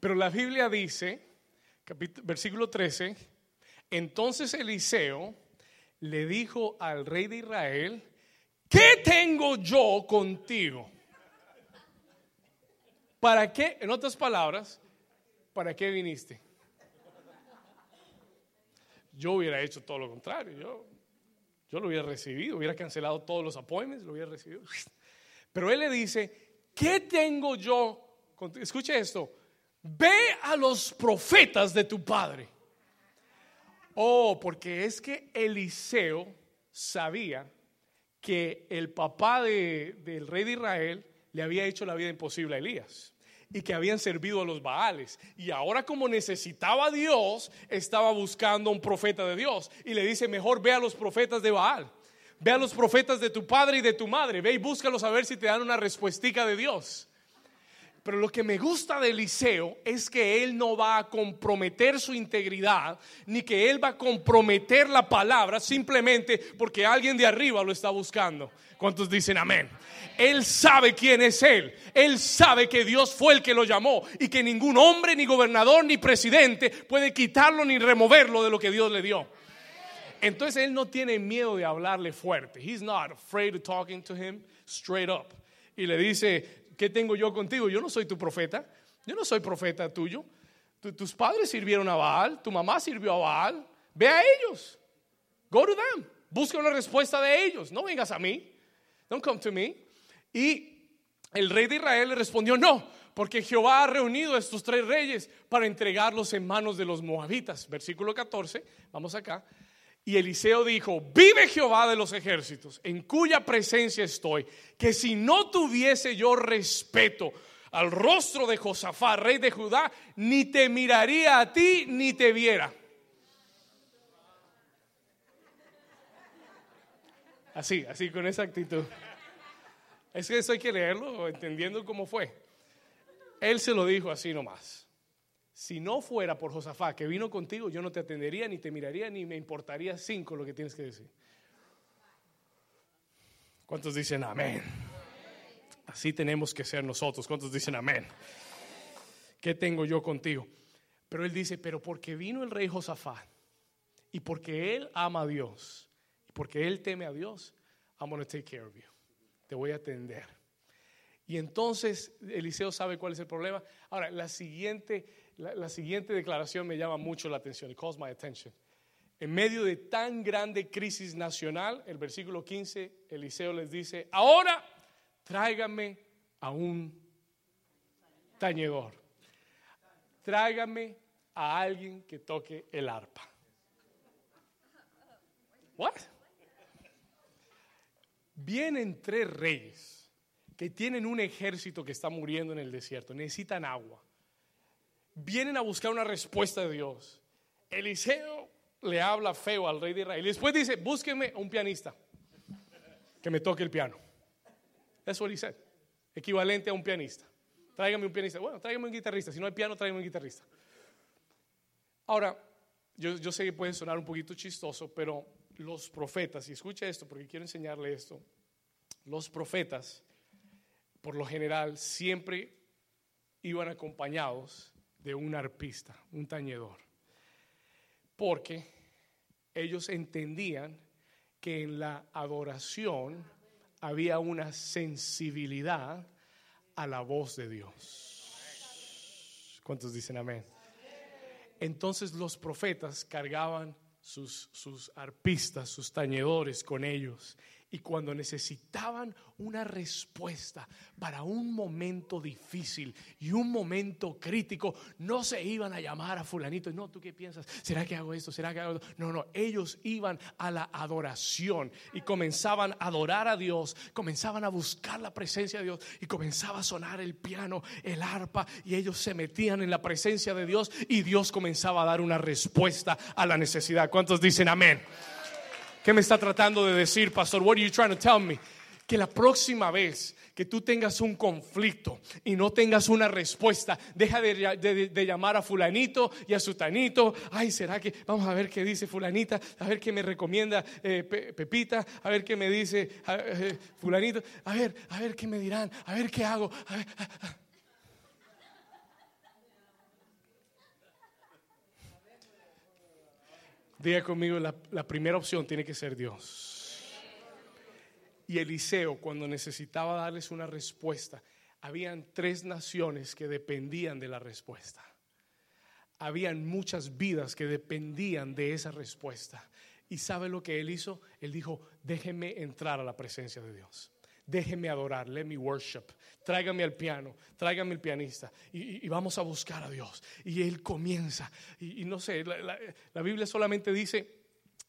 Pero la Biblia dice, versículo 13, entonces Eliseo le dijo al rey de Israel, ¿qué tengo yo contigo? ¿Para qué? En otras palabras, ¿para qué viniste? Yo hubiera hecho todo lo contrario. Yo, yo lo hubiera recibido, hubiera cancelado todos los appointments, lo hubiera recibido. *laughs* Pero él le dice, ¿qué tengo yo contigo? Escuche esto ve a los profetas de tu padre. Oh, porque es que Eliseo sabía que el papá del rey de Israel le había hecho la vida imposible a Elías y que habían servido a los Baales. Y ahora como necesitaba a Dios, estaba buscando un profeta de Dios. Y le dice, mejor ve a los profetas de Baal. Ve a los profetas de tu padre y de tu madre. Ve y búscalos a ver si te dan una respuestica de Dios. Pero lo que me gusta de Eliseo es que él no va a comprometer su integridad, ni que él va a comprometer la palabra simplemente porque alguien de arriba lo está buscando. ¿Cuántos dicen amén? Él sabe quién es él. Él sabe que Dios fue el que lo llamó y que ningún hombre, ni gobernador, ni presidente puede quitarlo ni removerlo de lo que Dios le dio. Entonces él no tiene miedo de hablarle fuerte. He's not afraid of talking to him straight up. Y le dice, ¿qué tengo yo contigo? Yo no soy tu profeta, yo no soy profeta tuyo. tus padres sirvieron a Baal, tu mamá sirvió a Baal. Ve a ellos. Go to them. Busca una respuesta de ellos. No vengas a mí. Don't come to me. Y el rey de Israel le respondió, no, porque Jehová ha reunido a estos tres reyes para entregarlos en manos de los moabitas. Versículo 14, vamos acá. Y Eliseo dijo, vive Jehová de los ejércitos, en cuya presencia estoy, que si no tuviese yo respeto al rostro de Josafat, rey de Judá, ni te miraría a ti, ni te viera. Así, así, con esa actitud. Es que eso hay que leerlo, entendiendo cómo fue. Él se lo dijo así nomás. Si no fuera por Josafat que vino contigo, yo no te atendería, ni te miraría, ni me importaría cinco lo que tienes que decir. ¿Cuántos dicen amén? Así tenemos que ser nosotros. ¿Cuántos dicen amén? ¿Qué tengo yo contigo? Pero él dice, pero porque vino el rey Josafat y porque él ama a Dios y porque él teme a Dios, I'm going to take care of you. Te voy a atender. Y entonces Eliseo sabe cuál es el problema. Ahora, la siguiente la, siguiente declaración me llama mucho la atención. It calls my attention. En medio de tan grande crisis nacional, el versículo 15, Eliseo les dice, ahora tráigame a un tañedor. Tráigame a alguien que toque el arpa. What? Vienen tres reyes que tienen un ejército que está muriendo en el desierto, necesitan agua vienen a buscar una respuesta de Dios. Eliseo le habla feo al rey de Israel. Y después dice, búsqueme un pianista que me toque el piano. Eso dice, equivalente a un pianista. Tráigame un pianista. Bueno, tráigame un guitarrista. Si no hay piano, tráigame un guitarrista. Ahora, yo, yo sé que puede sonar un poquito chistoso, pero los profetas, y escucha esto porque quiero enseñarle esto, los profetas, por lo general, siempre iban acompañados de un arpista, un tañedor. Porque ellos entendían que en la adoración había una sensibilidad a la voz de Dios. ¿Cuántos dicen amén? Entonces los profetas cargaban sus, sus arpistas, sus tañedores con ellos Y cuando necesitaban una respuesta para un momento difícil y un momento crítico, no se iban a llamar a fulanito. No, ¿tú qué piensas? ¿Será que hago esto? ¿Será que hago esto? No, no, ellos iban a la adoración y comenzaban a adorar a Dios, comenzaban a buscar la presencia de Dios y comenzaba a sonar el piano, el arpa y ellos se metían en la presencia de Dios y Dios comenzaba a dar una respuesta a la necesidad. ¿Cuántos dicen amén? ¿Qué me está tratando de decir, pastor? What are you trying to tell me? Que la próxima vez que tú tengas un conflicto y no tengas una respuesta, deja de, llamar a fulanito y a sutanito. Ay, ¿será que vamos a ver qué dice fulanita? A ver qué me recomienda eh, Pepita, a ver qué me dice eh, fulanito, a ver, a ver qué me dirán, a ver qué hago. A ver, Diga conmigo, la, primera opción tiene que ser Dios. Y Eliseo, cuando necesitaba darles una respuesta, habían tres naciones que dependían de la respuesta. Habían muchas vidas que dependían de esa respuesta. ¿Y sabe lo que él hizo? Él dijo, déjeme entrar a la presencia de Dios déjeme adorar, let me worship, tráigame al piano, tráigame el pianista y, vamos a buscar a Dios. Y él comienza, y, no sé, la, Biblia solamente dice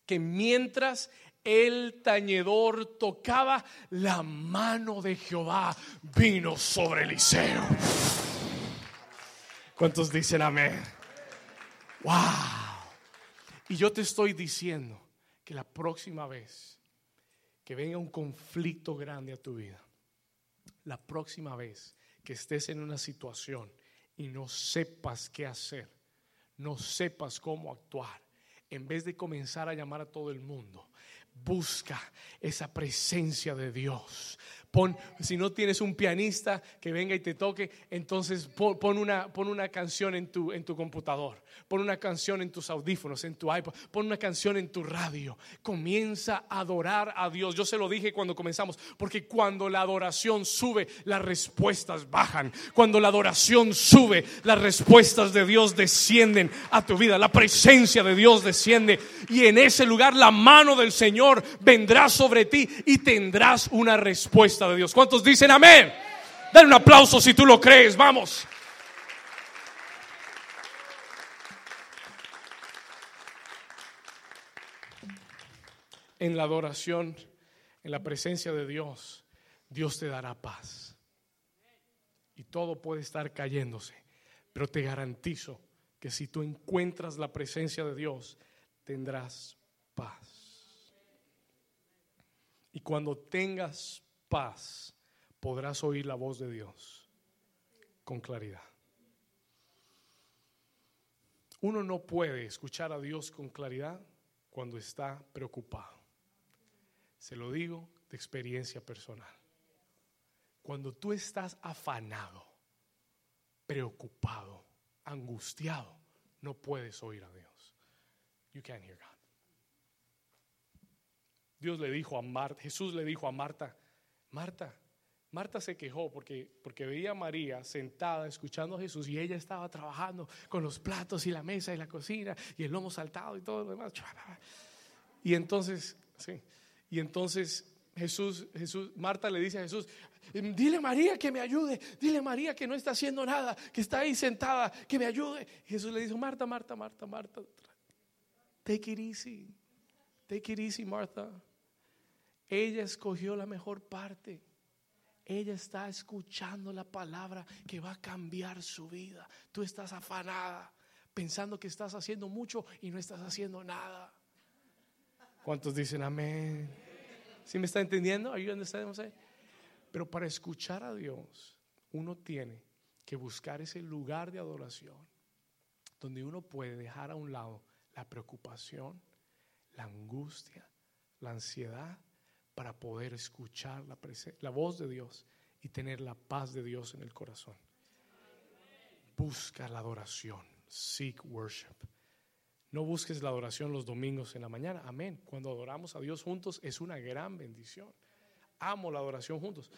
que mientras el tañedor tocaba, la mano de Jehová vino sobre Eliseo. ¿Cuántos dicen amén? ¡Wow! Y yo te estoy diciendo que la próxima vez que venga un conflicto grande a tu vida, la próxima vez que estés en una situación y no sepas qué hacer, no sepas cómo actuar, en vez de comenzar a llamar a todo el mundo, busca esa presencia de Dios. Pon, si no tienes un pianista que venga y te toque, entonces pon, una, pon una canción en tu, en tu computador, pon una canción en tus audífonos, en tu iPod, pon una canción en tu radio. Comienza a adorar a Dios. Yo se lo dije cuando comenzamos, porque cuando la adoración sube, las respuestas bajan. Cuando la adoración sube, las respuestas de Dios descienden a tu vida. La presencia de Dios desciende y en ese lugar la mano del Señor vendrá sobre ti y tendrás una respuesta de Dios. ¿Cuántos dicen amén? Dale un aplauso si tú lo crees, vamos. En la adoración, en la presencia de Dios, Dios te dará paz. Y todo puede estar cayéndose, pero te garantizo que si tú encuentras la presencia de Dios, tendrás paz. Y cuando tengas paz, podrás oír la voz de Dios con claridad. Uno no puede escuchar a Dios con claridad cuando está preocupado. Se lo digo de experiencia personal. Cuando tú estás afanado, preocupado, angustiado, no puedes oír a Dios. You can't hear God. Dios le dijo a Marta, Jesús le dijo a Marta, Marta, Marta se quejó porque, porque veía a María sentada escuchando a Jesús y ella estaba trabajando con los platos y la mesa y la cocina y el lomo saltado y todo lo demás. Y entonces, sí, y entonces Jesús, Jesús, Marta le dice a Jesús, dile a María que me ayude, dile a María que no está haciendo nada, que está ahí sentada, que me ayude. Jesús le dice, Marta, Marta, Marta, Marta, take it easy, take it easy, Marta. Ella escogió la mejor parte. Ella está escuchando la palabra que va a cambiar su vida. Tú estás afanada, pensando que estás haciendo mucho y no estás haciendo nada. ¿Cuántos dicen amén? ¿Sí me está entendiendo? Pero para escuchar a Dios, uno tiene que buscar ese lugar de adoración donde uno puede dejar a un lado la preocupación, la angustia, la ansiedad para poder escuchar la, la voz de Dios y tener la paz de Dios en el corazón. Busca la adoración. Seek worship. No busques la adoración los domingos en la mañana. Amén. Cuando adoramos a Dios juntos es una gran bendición. Amo la adoración juntos.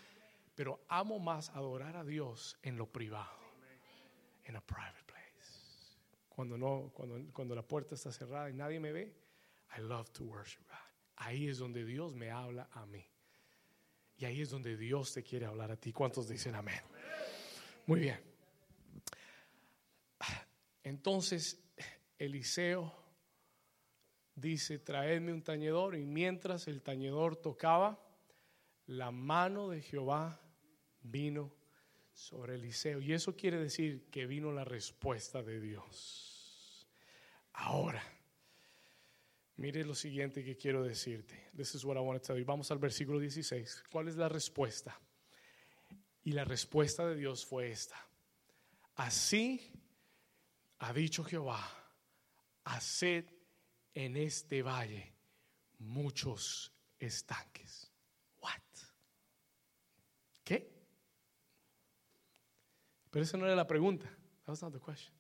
Pero amo más adorar a Dios en lo privado. En a private place. Cuando, no, cuando, cuando la puerta está cerrada y nadie me ve. I love to worship God. Ahí es donde Dios me habla a mí. Y ahí es donde Dios te quiere hablar a ti. ¿Cuántos dicen amén? Muy bien. Entonces Eliseo dice, traedme un tañedor y mientras el tañedor tocaba, la mano de Jehová vino sobre Eliseo. Y eso quiere decir que vino la respuesta de Dios. Ahora, mire lo siguiente que quiero decirte. This is what I want to. Vamos al versículo 16. ¿Cuál es la respuesta? Y la respuesta de Dios fue esta. Así ha dicho Jehová, haced en este valle muchos estanques. What? ¿Qué? Pero esa no era la pregunta. That was not the question.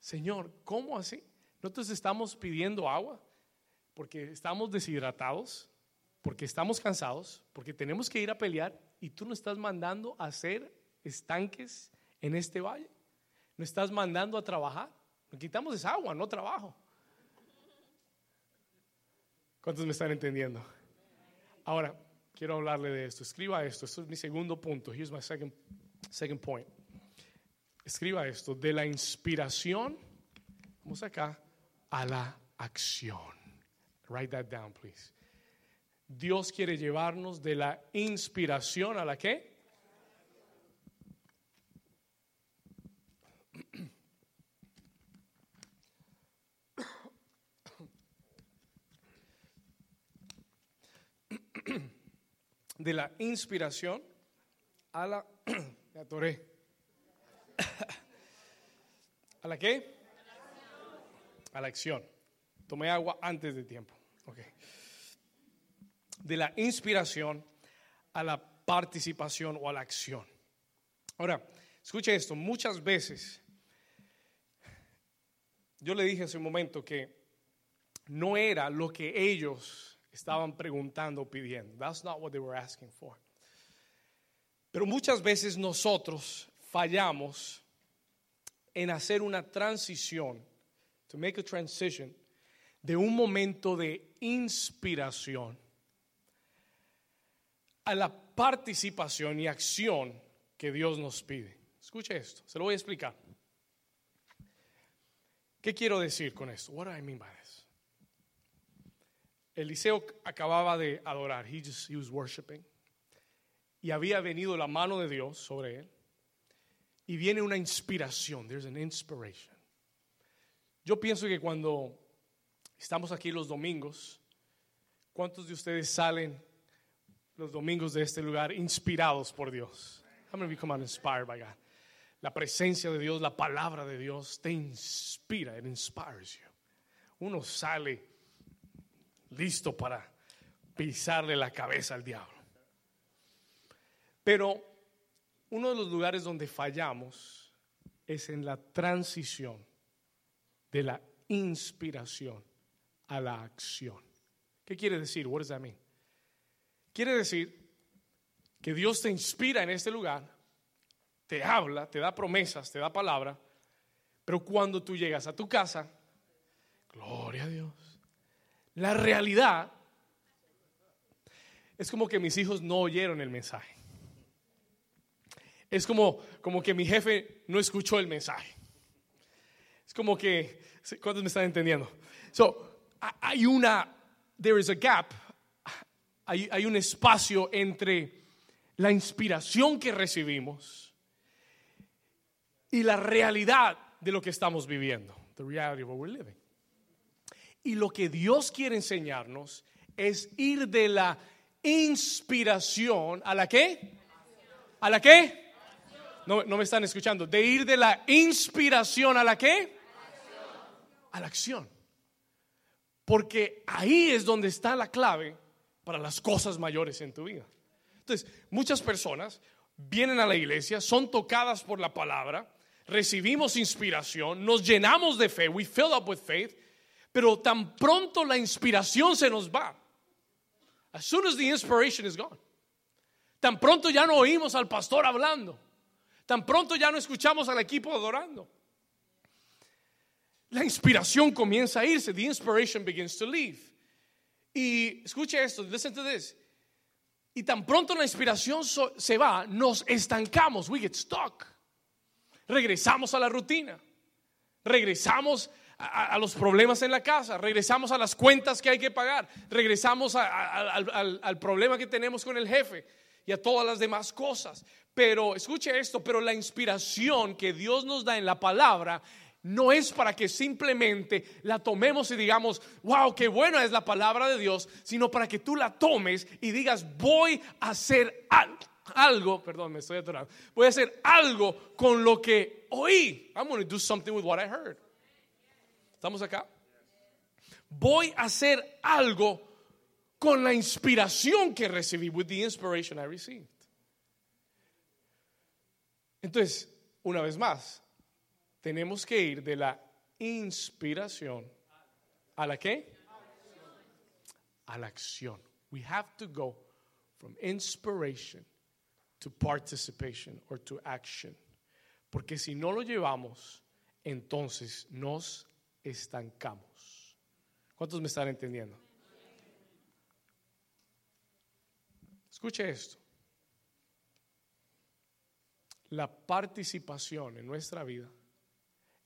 Señor, ¿cómo así? Nosotros estamos pidiendo agua porque estamos deshidratados, porque estamos cansados, porque tenemos que ir a pelear y tú nos estás mandando a hacer estanques en este valle. Nos estás mandando a trabajar. Lo quitamos esa agua, no trabajo. ¿Cuántos me están entendiendo? Ahora, quiero hablarle de esto. Escriba esto. Esto es mi segundo punto. Here's my second, second point. Escriba esto. De la inspiración, vamos acá, a la acción. Write that down, please. Dios quiere llevarnos de la inspiración a la qué? *coughs* de la inspiración a la. *coughs* Me. *coughs* ¿A la qué? A la acción. Tomé agua antes de tiempo. Okay. De la inspiración a la participación o a la acción. Ahora, escuche esto. Muchas veces, yo le dije hace un momento que no era lo que ellos estaban preguntando, pidiendo. That's not what they were asking for. Pero muchas veces nosotros fallamos en hacer una transición, to make a transition, de un momento de inspiración a la participación y acción que Dios nos pide. Escuche esto, se lo voy a explicar. ¿Qué quiero decir con esto? What do I mean by this? Eliseo acababa de adorar. He, just, he was worshiping. Y había venido la mano de Dios sobre él. Y viene una inspiración. There's an inspiration. Yo pienso que cuando estamos aquí los domingos, ¿cuántos de ustedes salen los domingos de este lugar inspirados por Dios? How many of you come out inspired by God? La presencia de Dios, la palabra de Dios te inspira, it inspires you. Uno sale listo para pisarle la cabeza al diablo. Pero uno de los lugares donde fallamos es en la transición de la inspiración a la acción. ¿Qué quiere decir? What does that mean? Quiere decir que Dios te inspira en este lugar, te habla, te da promesas, te da palabra, pero cuando tú llegas a tu casa, gloria a Dios la realidad es como que mis hijos no oyeron el mensaje. Es como, como que mi jefe no escuchó el mensaje. Es como que, ¿cuántos me están entendiendo? So, hay una, there is a gap, hay, hay un espacio entre la inspiración que recibimos y la realidad de lo que estamos viviendo. The reality of what we're living. Y lo que Dios quiere enseñarnos es ir de la inspiración a la qué? ¿A la qué? No, no me están escuchando. De ir de la inspiración a la qué? A la acción. Porque ahí es donde está la clave para las cosas mayores en tu vida. Entonces, muchas personas vienen a la iglesia, son tocadas por la palabra, recibimos inspiración, nos llenamos de fe, we fill up with faith, pero tan pronto la inspiración se nos va, as soon as the inspiration is gone, tan pronto ya no oímos al pastor hablando, tan pronto ya no escuchamos al equipo adorando. La inspiración comienza a irse, the inspiration begins to leave. Y escuche esto, listen to this. Y tan pronto la inspiración se va, nos estancamos, we get stuck. Regresamos a la rutina, regresamos a, los problemas en la casa, regresamos a las cuentas que hay que pagar, regresamos al- al problema que tenemos con el jefe y a todas las demás cosas. Pero escuche esto, pero la inspiración que Dios nos da en la palabra no es para que simplemente la tomemos y digamos, wow, qué buena es la palabra de Dios, sino para que tú la tomes y digas, voy a hacer al- algo, perdón, me estoy atorando, voy a hacer algo con lo que oí. I'm going to do something with what I heard. ¿Estamos acá? Voy a hacer algo con la inspiración que recibí, with the inspiration I received. Entonces, una vez más, tenemos que ir de la inspiración a la qué? A la acción. We have to go from inspiration to participation or to action. Porque si no lo llevamos, entonces nos estancamos. ¿Cuántos me están entendiendo? Escuche esto. La participación en nuestra vida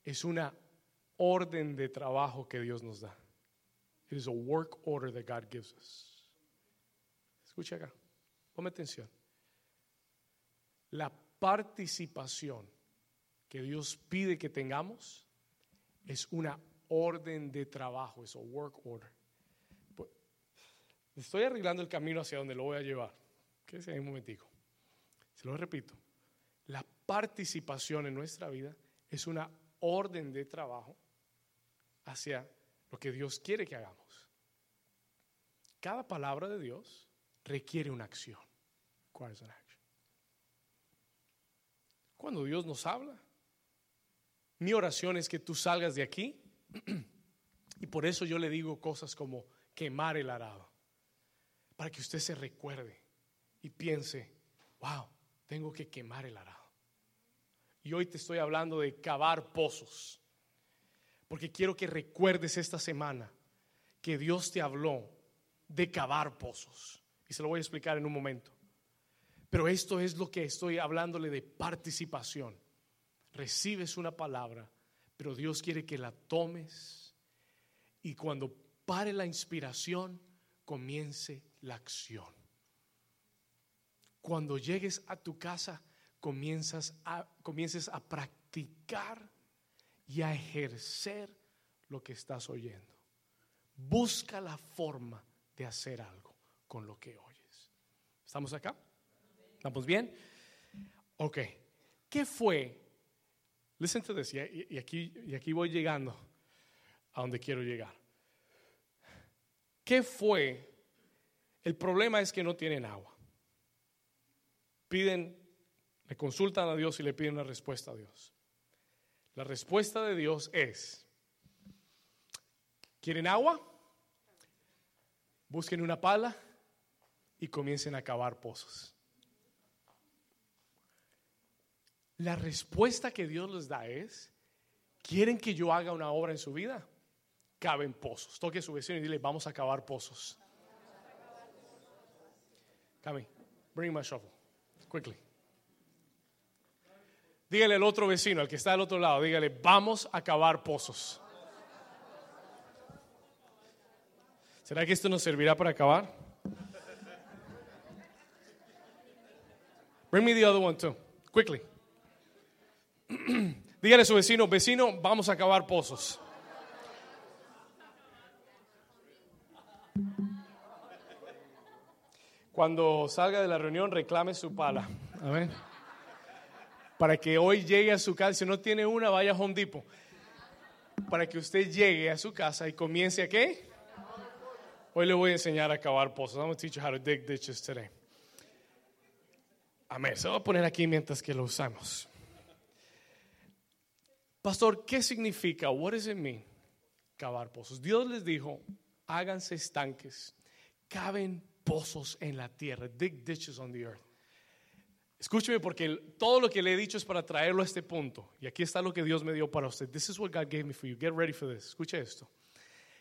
es una orden de trabajo que Dios nos da. It is a work order that God gives us. Escucha acá, ponme atención. La participación que Dios pide que tengamos es una orden de trabajo, es a work order. Pues, Estoy arreglando el camino hacia donde lo voy a llevar. Quédese ahí un momentico. Se lo repito. La participación en nuestra vida es una orden de trabajo hacia lo que Dios quiere que hagamos. Cada palabra de Dios requiere una acción. Cuando Dios nos habla, mi oración es que tú salgas de aquí *clears throat* y por eso yo le digo cosas como quemar el arado, para que usted se recuerde y piense, wow, tengo que quemar el arado. Y hoy te estoy hablando de cavar pozos, porque quiero que recuerdes esta semana que Dios te habló de cavar pozos. Y se lo voy a explicar en un momento. Pero esto es lo que estoy hablándole de participación. Recibes una palabra, pero Dios quiere que la tomes y cuando pare la inspiración, comience la acción. Cuando llegues a tu casa, comienzas a, comiences a practicar y a ejercer lo que estás oyendo. Busca la forma de hacer algo con lo que oyes. ¿Estamos acá? ¿Estamos bien? Ok. ¿Qué fue? Listen to this. Y, aquí, y aquí voy llegando a donde quiero llegar. ¿Qué fue? El problema es que no tienen agua. Piden, le consultan a Dios y le piden una respuesta a Dios. La respuesta de Dios es, ¿quieren agua? Busquen una pala y comiencen a cavar pozos. La respuesta que Dios les da es, ¿quieren que yo haga una obra en su vida? Caben pozos. Toque su vecino y dile, vamos a cavar pozos. Cami, bring my shovel, quickly. Dígale al otro vecino, al que está al otro lado, dígale, vamos a cavar pozos. ¿Será que esto nos servirá para acabar? Bring me the other one too, quickly. *clears throat* Dígale a su vecino, vecino, vamos a cavar pozos. Cuando salga de la reunión, reclame su pala. A ver. Para que hoy llegue a su casa. Si no tiene una, vaya a Home Depot. Para que usted llegue a su casa y comience a qué? Hoy le voy a enseñar a cavar pozos. I'm going teach you how to dig ditches today. Amén. Se va a poner aquí mientras que lo usamos. Pastor, ¿qué significa? What does it mean? Cavar pozos. Dios les dijo, háganse estanques, caben pozos en la tierra, dig ditches on the earth. Escúcheme porque todo lo que le he dicho es para traerlo a este punto. Y aquí está lo que Dios me dio para usted. This is what God gave me for you. Get ready for this. Escuche esto.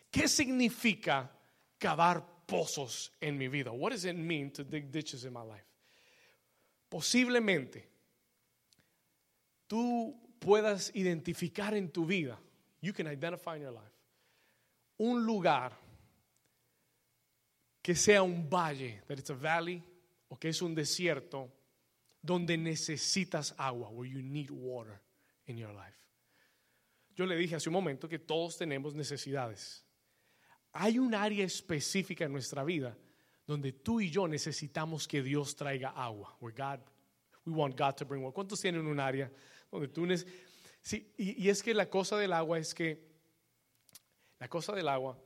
¿Qué significa cavar pozos en mi vida. What does it mean to dig ditches in my life? Posiblemente tú puedas identificar en tu vida, you can identify in your life, un lugar que sea un valle, that it's a valley, o que es un desierto, donde necesitas agua, where you need water in your life. Yo le dije hace un momento que todos tenemos necesidades. Hay un área específica en nuestra vida donde tú y yo necesitamos que Dios traiga agua. Where God, we want God to bring water. ¿Cuántos tienen un área donde tú necesitas? Sí, y, y es que la cosa del agua es que la cosa del agua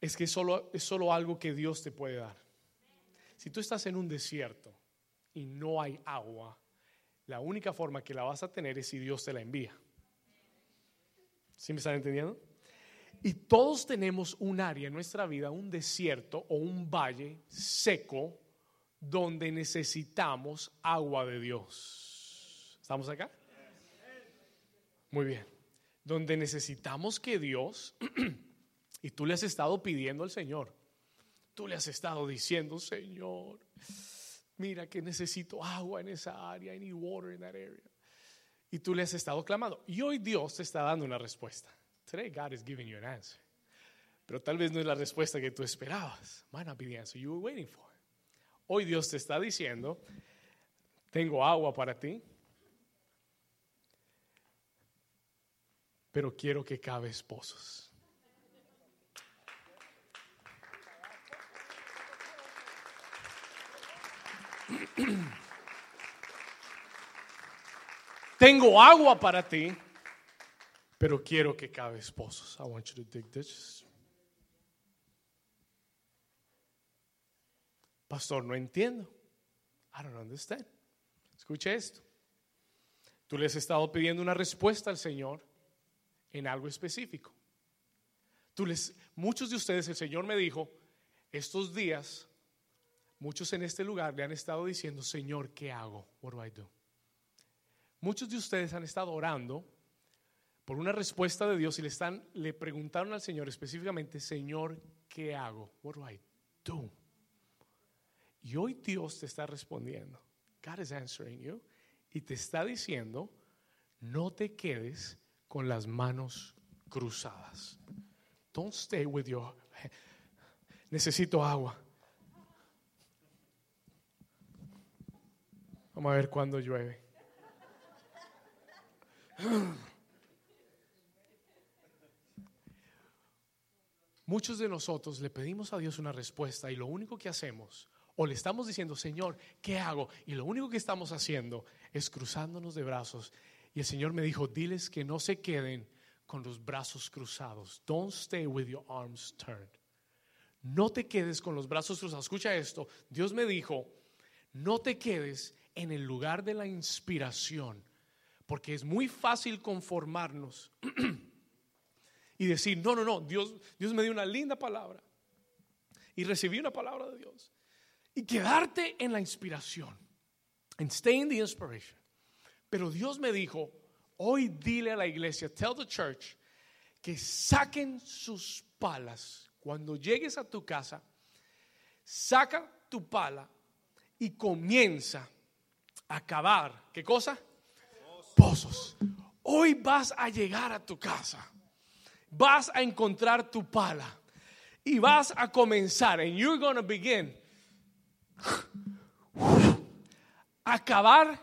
es que solo, es solo algo que Dios te puede dar. Si tú estás en un desierto y no hay agua, la única forma que la vas a tener es si Dios te la envía. ¿Sí me están entendiendo? Y todos tenemos un área en nuestra vida, un desierto o un valle seco donde necesitamos agua de Dios. ¿Estamos acá? Muy bien. Donde necesitamos que Dios, *clears throat* y tú le has estado pidiendo al Señor, tú le has estado diciendo, Señor, mira que necesito agua en esa área, I need water in that area y tú le has estado clamando. Y hoy Dios te está dando una respuesta. Today God is giving you an answer. Pero tal vez no es la respuesta que tú esperabas. Might not be the answer you were waiting for. Hoy Dios te está diciendo, tengo agua para ti, pero quiero que cabes pozos. *clears throat* Tengo agua para ti, pero quiero que cabes pozos. I want you to dig ditches. Pastor, no entiendo. I don't understand. Escuche esto. Tú le has estado pidiendo una respuesta al Señor en algo específico. Tú les, muchos de ustedes, el Señor me dijo, estos días, muchos en este lugar le han estado diciendo, Señor, ¿qué hago? What do I do? Muchos de ustedes han estado orando por una respuesta de Dios y le, están, le preguntaron al Señor específicamente, Señor, ¿qué hago? What do I do? Y hoy Dios te está respondiendo. God is answering you. Y te está diciendo, no te quedes con las manos cruzadas. Don't stay with your... *laughs* Necesito agua. Vamos a ver cuándo llueve. Muchos de nosotros le pedimos a Dios una respuesta y lo único que hacemos, o le estamos diciendo, Señor, ¿qué hago? Y lo único que estamos haciendo es cruzándonos de brazos. Y el Señor me dijo, diles que no se queden con los brazos cruzados. Don't stay with your arms turned. No te quedes con los brazos cruzados. Escucha esto. Dios me dijo, no te quedes en el lugar de la inspiración porque es muy fácil conformarnos *clears throat* y decir, no, no, no, Dios, Dios me dio una linda palabra y recibí una palabra de Dios. Y quedarte en la inspiración. And stay in the inspiration. Pero Dios me dijo, hoy dile a la iglesia, tell the church, que saquen sus palas. Cuando llegues a tu casa, saca tu pala y comienza a cavar. ¿Qué cosa? pozos. Hoy vas a llegar a tu casa. Vas a encontrar tu pala. Y vas a comenzar. And you're to begin. A cavar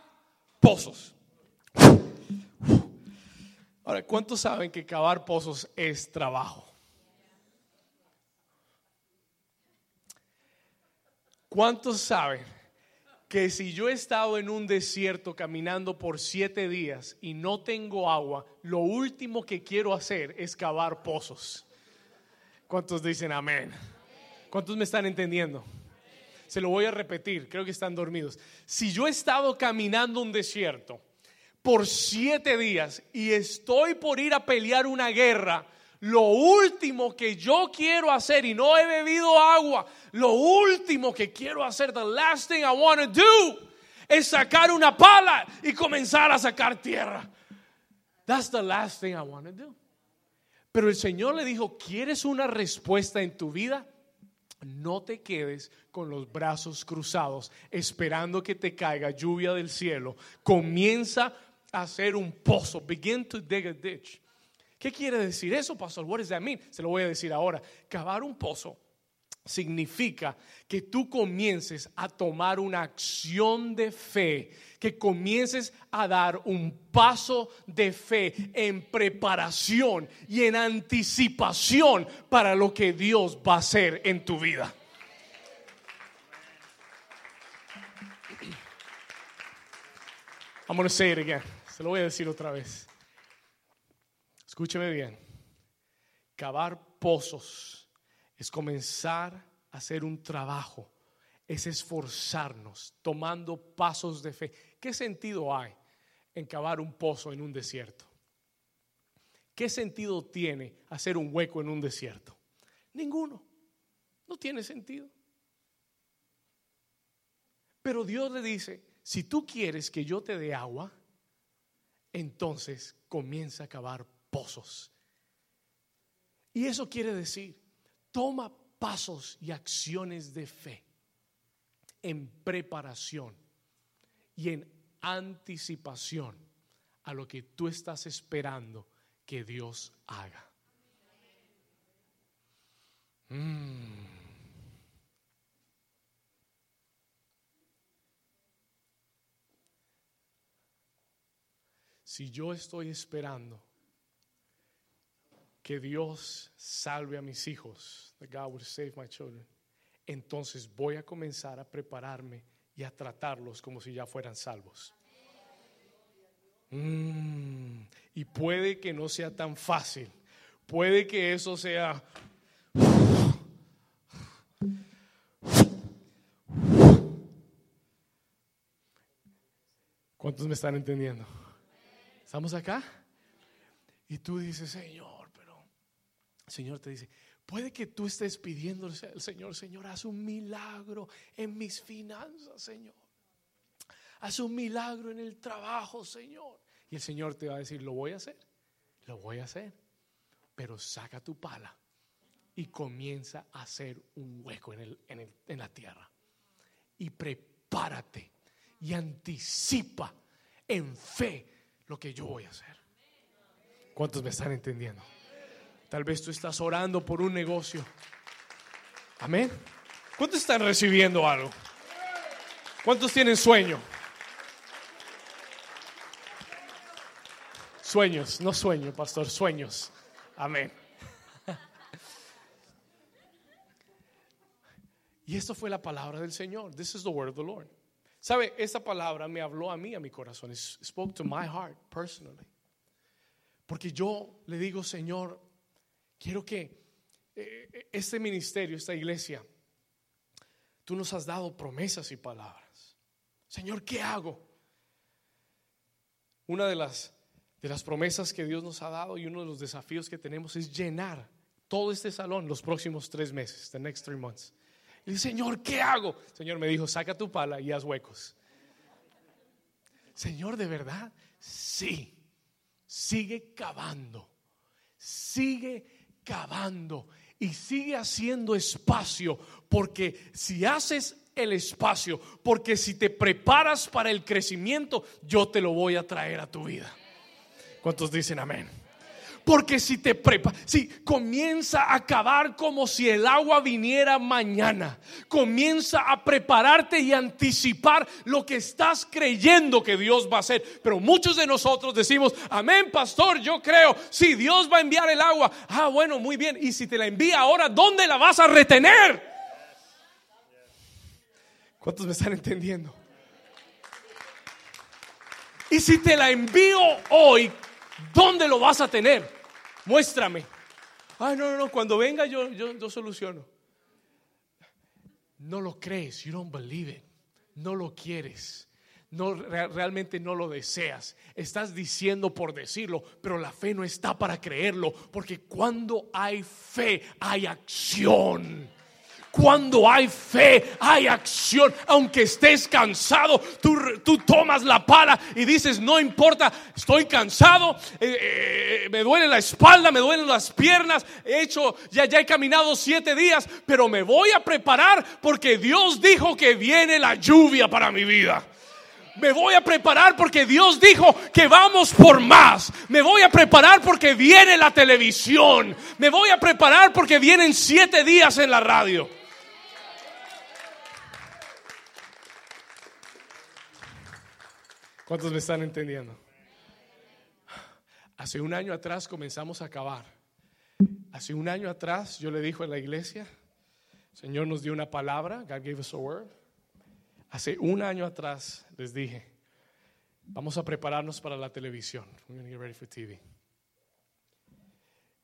pozos. Ahora, ¿cuántos saben que cavar pozos es trabajo? ¿Cuántos saben que si yo he estado en un desierto caminando por siete días y no tengo agua, lo último que quiero hacer es cavar pozos. ¿Cuántos dicen amén? ¿Cuántos me están entendiendo? Se lo voy a repetir, creo que están dormidos. Si yo he estado caminando un desierto por siete días y estoy por ir a pelear una guerra, lo último que yo quiero hacer y no he bebido agua, lo último que quiero hacer, the last thing I want to do, es sacar una pala y comenzar a sacar tierra. That's the last thing I want to do. Pero el Señor le dijo, ¿quieres una respuesta en tu vida? no te quedes con los brazos cruzados esperando que te caiga lluvia del cielo. Comienza a hacer un pozo. Begin to dig a ditch. ¿Qué quiere decir eso, pastor? What does that mean? Se lo voy a decir ahora. Cavar un pozo significa que tú comiences a tomar una acción de fe, que comiences a dar un paso de fe en preparación y en anticipación para lo que Dios va a hacer en tu vida. I'm going to say it again. Se lo voy a decir otra vez. Escúcheme bien. Cavar pozos es comenzar a hacer un trabajo, es esforzarnos, tomando pasos de fe. ¿Qué sentido hay en cavar un pozo en un desierto? ¿Qué sentido tiene hacer un hueco en un desierto? Ninguno. No tiene sentido. Pero Dios le dice, si tú quieres que yo te dé agua, entonces comienza a cavar pozos. Y eso quiere decir toma pasos y acciones de fe en preparación y en anticipación a lo que tú estás esperando que Dios haga. Mm. Si yo estoy esperando que Dios salve a mis hijos, that God would save my children, entonces voy a comenzar a prepararme y a tratarlos como si ya fueran salvos. Mm, y puede que no sea tan fácil, puede que eso sea... ¿Cuántos me están entendiendo? ¿Estamos acá? Y tú dices, Señor, Señor te dice, puede que tú estés pidiéndole al Señor, Señor, haz un milagro en mis finanzas, Señor. Haz un milagro en el trabajo, Señor. Y el Señor te va a decir, lo voy a hacer, lo voy a hacer. Pero saca tu pala y comienza a hacer un hueco en, el, en, en la tierra. Y prepárate y anticipa en fe lo que yo voy a hacer. ¿Cuántos me están entendiendo? Tal vez tú estás orando por un negocio. Amén. ¿Cuántos están recibiendo algo? ¿Cuántos tienen sueño? Sueños, no sueño, pastor, sueños. Amén. *laughs* Y esto fue la palabra del Señor. This is the word of the Lord. ¿Sabe? Esta palabra me habló a mí, a mi corazón. It spoke to my heart personally. Porque yo le digo, Señor, Quiero que eh, este ministerio, esta iglesia, tú nos has dado promesas y palabras. Señor, ¿qué hago? Una de las, de las promesas que Dios nos ha dado y uno de los desafíos que tenemos es llenar todo este salón los próximos tres meses, the next three months. Y Señor, ¿qué hago? Señor me dijo, saca tu pala y haz huecos. Señor, ¿de verdad? Sí. Sigue cavando. Sigue cavando y sigue haciendo espacio, porque si haces el espacio, porque si te preparas para el crecimiento, yo te lo voy a traer a tu vida. ¿Cuántos dicen amén? Porque si te prepa, si comienza a acabar como si el agua viniera mañana, comienza a prepararte y anticipar lo que estás creyendo que Dios va a hacer. Pero muchos de nosotros decimos, amén, pastor, yo creo, si Dios va a enviar el agua, ah, bueno, muy bien. Y si te la envía ahora, ¿dónde la vas a retener? ¿Cuántos me están entendiendo? Y si te la envío hoy, ¿Dónde lo vas a tener? Muéstrame. Ay, no, no, no, cuando venga yo, yo, soluciono. No lo crees, you don't believe it. No lo quieres. No, realmente no lo deseas. Estás diciendo por decirlo, pero la fe no está para creerlo, porque cuando hay fe hay acción. Cuando hay fe, hay acción. Aunque estés cansado, tú, tomas la pala y dices, no importa, estoy cansado, eh, eh, me duele la espalda, me duelen las piernas, he hecho, ya, ya he caminado siete días, pero me voy a preparar porque Dios dijo que viene la lluvia para mi vida. Me voy a preparar porque Dios dijo que vamos por más. Me voy a preparar porque viene la televisión. Me voy a preparar porque vienen siete días en la radio. ¿Cuántos me están entendiendo? Hace un año atrás comenzamos a acabar. Hace un año atrás yo le dije en la iglesia, Señor nos dio una palabra, God gave us a word. Hace un año atrás les dije, vamos a prepararnos para la televisión.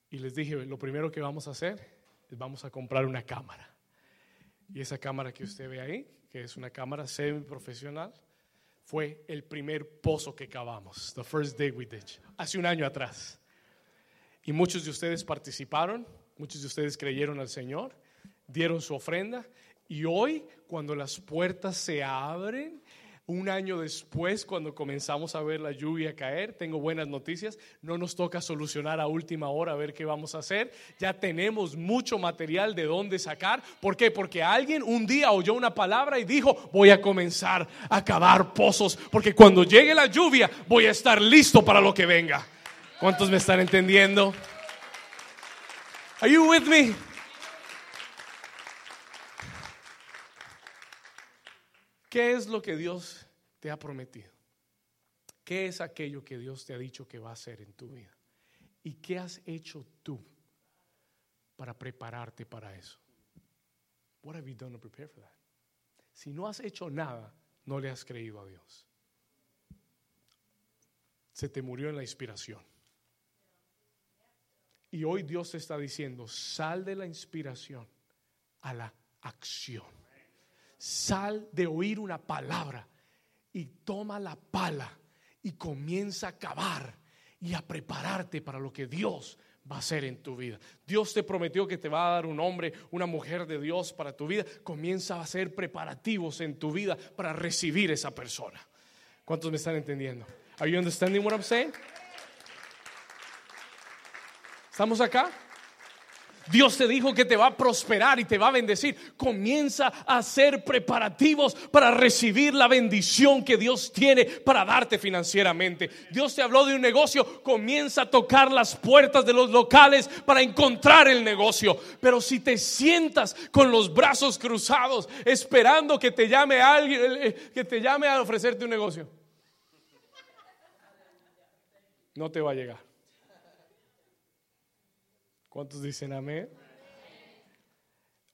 Y les dije, lo primero que vamos a hacer es vamos a comprar una cámara. Y esa cámara que usted ve ahí, que es una cámara semi profesional, fue el primer pozo que cavamos. The first day we did. Hace un año atrás. Y muchos de ustedes participaron, muchos de ustedes creyeron al Señor, dieron su ofrenda y hoy, cuando las puertas se abren, un año después, cuando comenzamos a ver la lluvia caer, tengo buenas noticias, no nos toca solucionar a última hora a ver qué vamos a hacer. Ya tenemos mucho material de dónde sacar. ¿Por qué? Porque alguien un día oyó una palabra y dijo, voy a comenzar a cavar pozos, porque cuando llegue la lluvia voy a estar listo para lo que venga. ¿Cuántos me están entendiendo? Are you with me? ¿Qué es lo que Dios te ha prometido? ¿Qué es aquello que Dios te ha dicho que va a hacer en tu vida? ¿Y qué has hecho tú para prepararte para eso? What have you done to prepare for that? Si no has hecho nada, no le has creído a Dios. Se te murió en la inspiración. Y hoy Dios te está diciendo, sal de la inspiración a la acción. Sal de oír una palabra y toma la pala y comienza a cavar y a prepararte para lo que Dios va a hacer en tu vida. Dios te prometió que te va a dar un hombre, una mujer de Dios para tu vida. Comienza a hacer preparativos en tu vida para recibir esa persona. ¿Cuántos me están entendiendo? Are you understanding what I'm saying? ¿Estamos acá? Dios te dijo que te va a prosperar y te va a bendecir. Comienza a hacer preparativos para recibir la bendición que Dios tiene para darte financieramente. Dios te habló de un negocio, comienza a tocar las puertas de los locales para encontrar el negocio. Pero si te sientas con los brazos cruzados esperando que te llame alguien, eh, eh, que te llame a ofrecerte un negocio, no te va a llegar. ¿Cuántos dicen amén?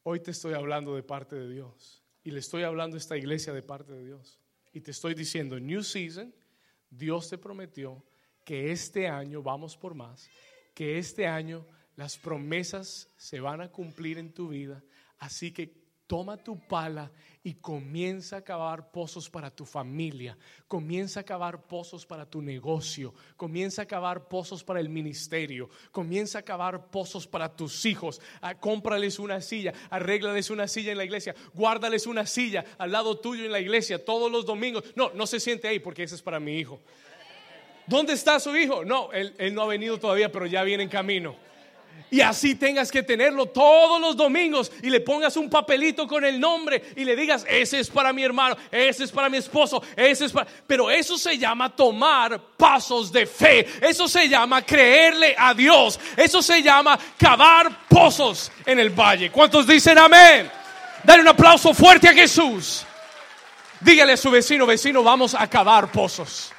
Hoy te estoy hablando de parte de Dios. Y le estoy hablando a esta iglesia de parte de Dios. Y te estoy diciendo, New Season, Dios te prometió que este año vamos por más, que este año las promesas se van a cumplir en tu vida. Así que toma tu pala y comienza a cavar pozos para tu familia, comienza a cavar pozos para tu negocio, comienza a cavar pozos para el ministerio, comienza a cavar pozos para tus hijos, ah, cómprales una silla, arréglales una silla en la iglesia, guárdales una silla al lado tuyo en la iglesia todos los domingos. No, no se siente ahí porque ese es para mi hijo. ¿Dónde está su hijo? No, él, él no ha venido todavía, pero ya viene en camino y así tengas que tenerlo todos los domingos y le pongas un papelito con el nombre y le digas, ese es para mi hermano, ese es para mi esposo, ese es para... Pero eso se llama tomar pasos de fe, eso se llama creerle a Dios, eso se llama cavar pozos en el valle. ¿Cuántos dicen amén? Dale un aplauso fuerte a Jesús. Dígale a su vecino, vecino, vamos a cavar pozos.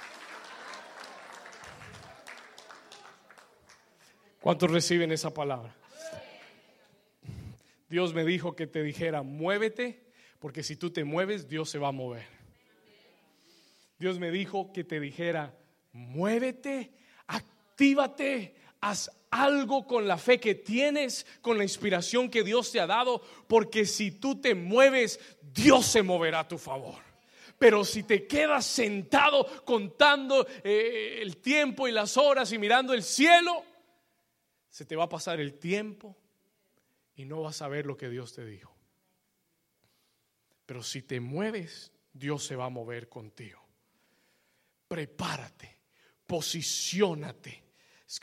¿Cuántos reciben esa palabra? Dios me dijo que te dijera, muévete, porque si tú te mueves, Dios se va a mover. Dios me dijo que te dijera, muévete, actívate, haz algo con la fe que tienes, con la inspiración que Dios te ha dado, porque si tú te mueves, Dios se moverá a tu favor. Pero si te quedas sentado contando eh, el tiempo y las horas y mirando el cielo, se te va a pasar el tiempo y no vas a ver lo que Dios te dijo. Pero si te mueves, Dios se va a mover contigo. Prepárate, posiciónate.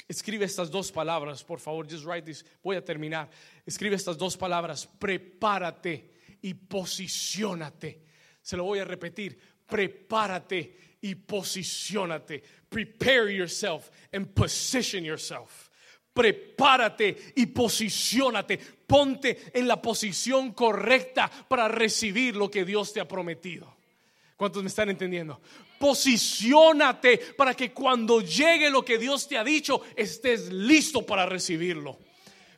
Escribe estas dos palabras, por favor, just write this. Voy a terminar. Escribe estas dos palabras, prepárate y posiciónate. Se lo voy a repetir, prepárate y posiciónate. Prepare yourself and position yourself. Prepárate y posiciónate. Ponte en la posición correcta para recibir lo que Dios te ha prometido. ¿Cuántos me están entendiendo? Posiciónate para que cuando llegue lo que Dios te ha dicho, estés listo para recibirlo.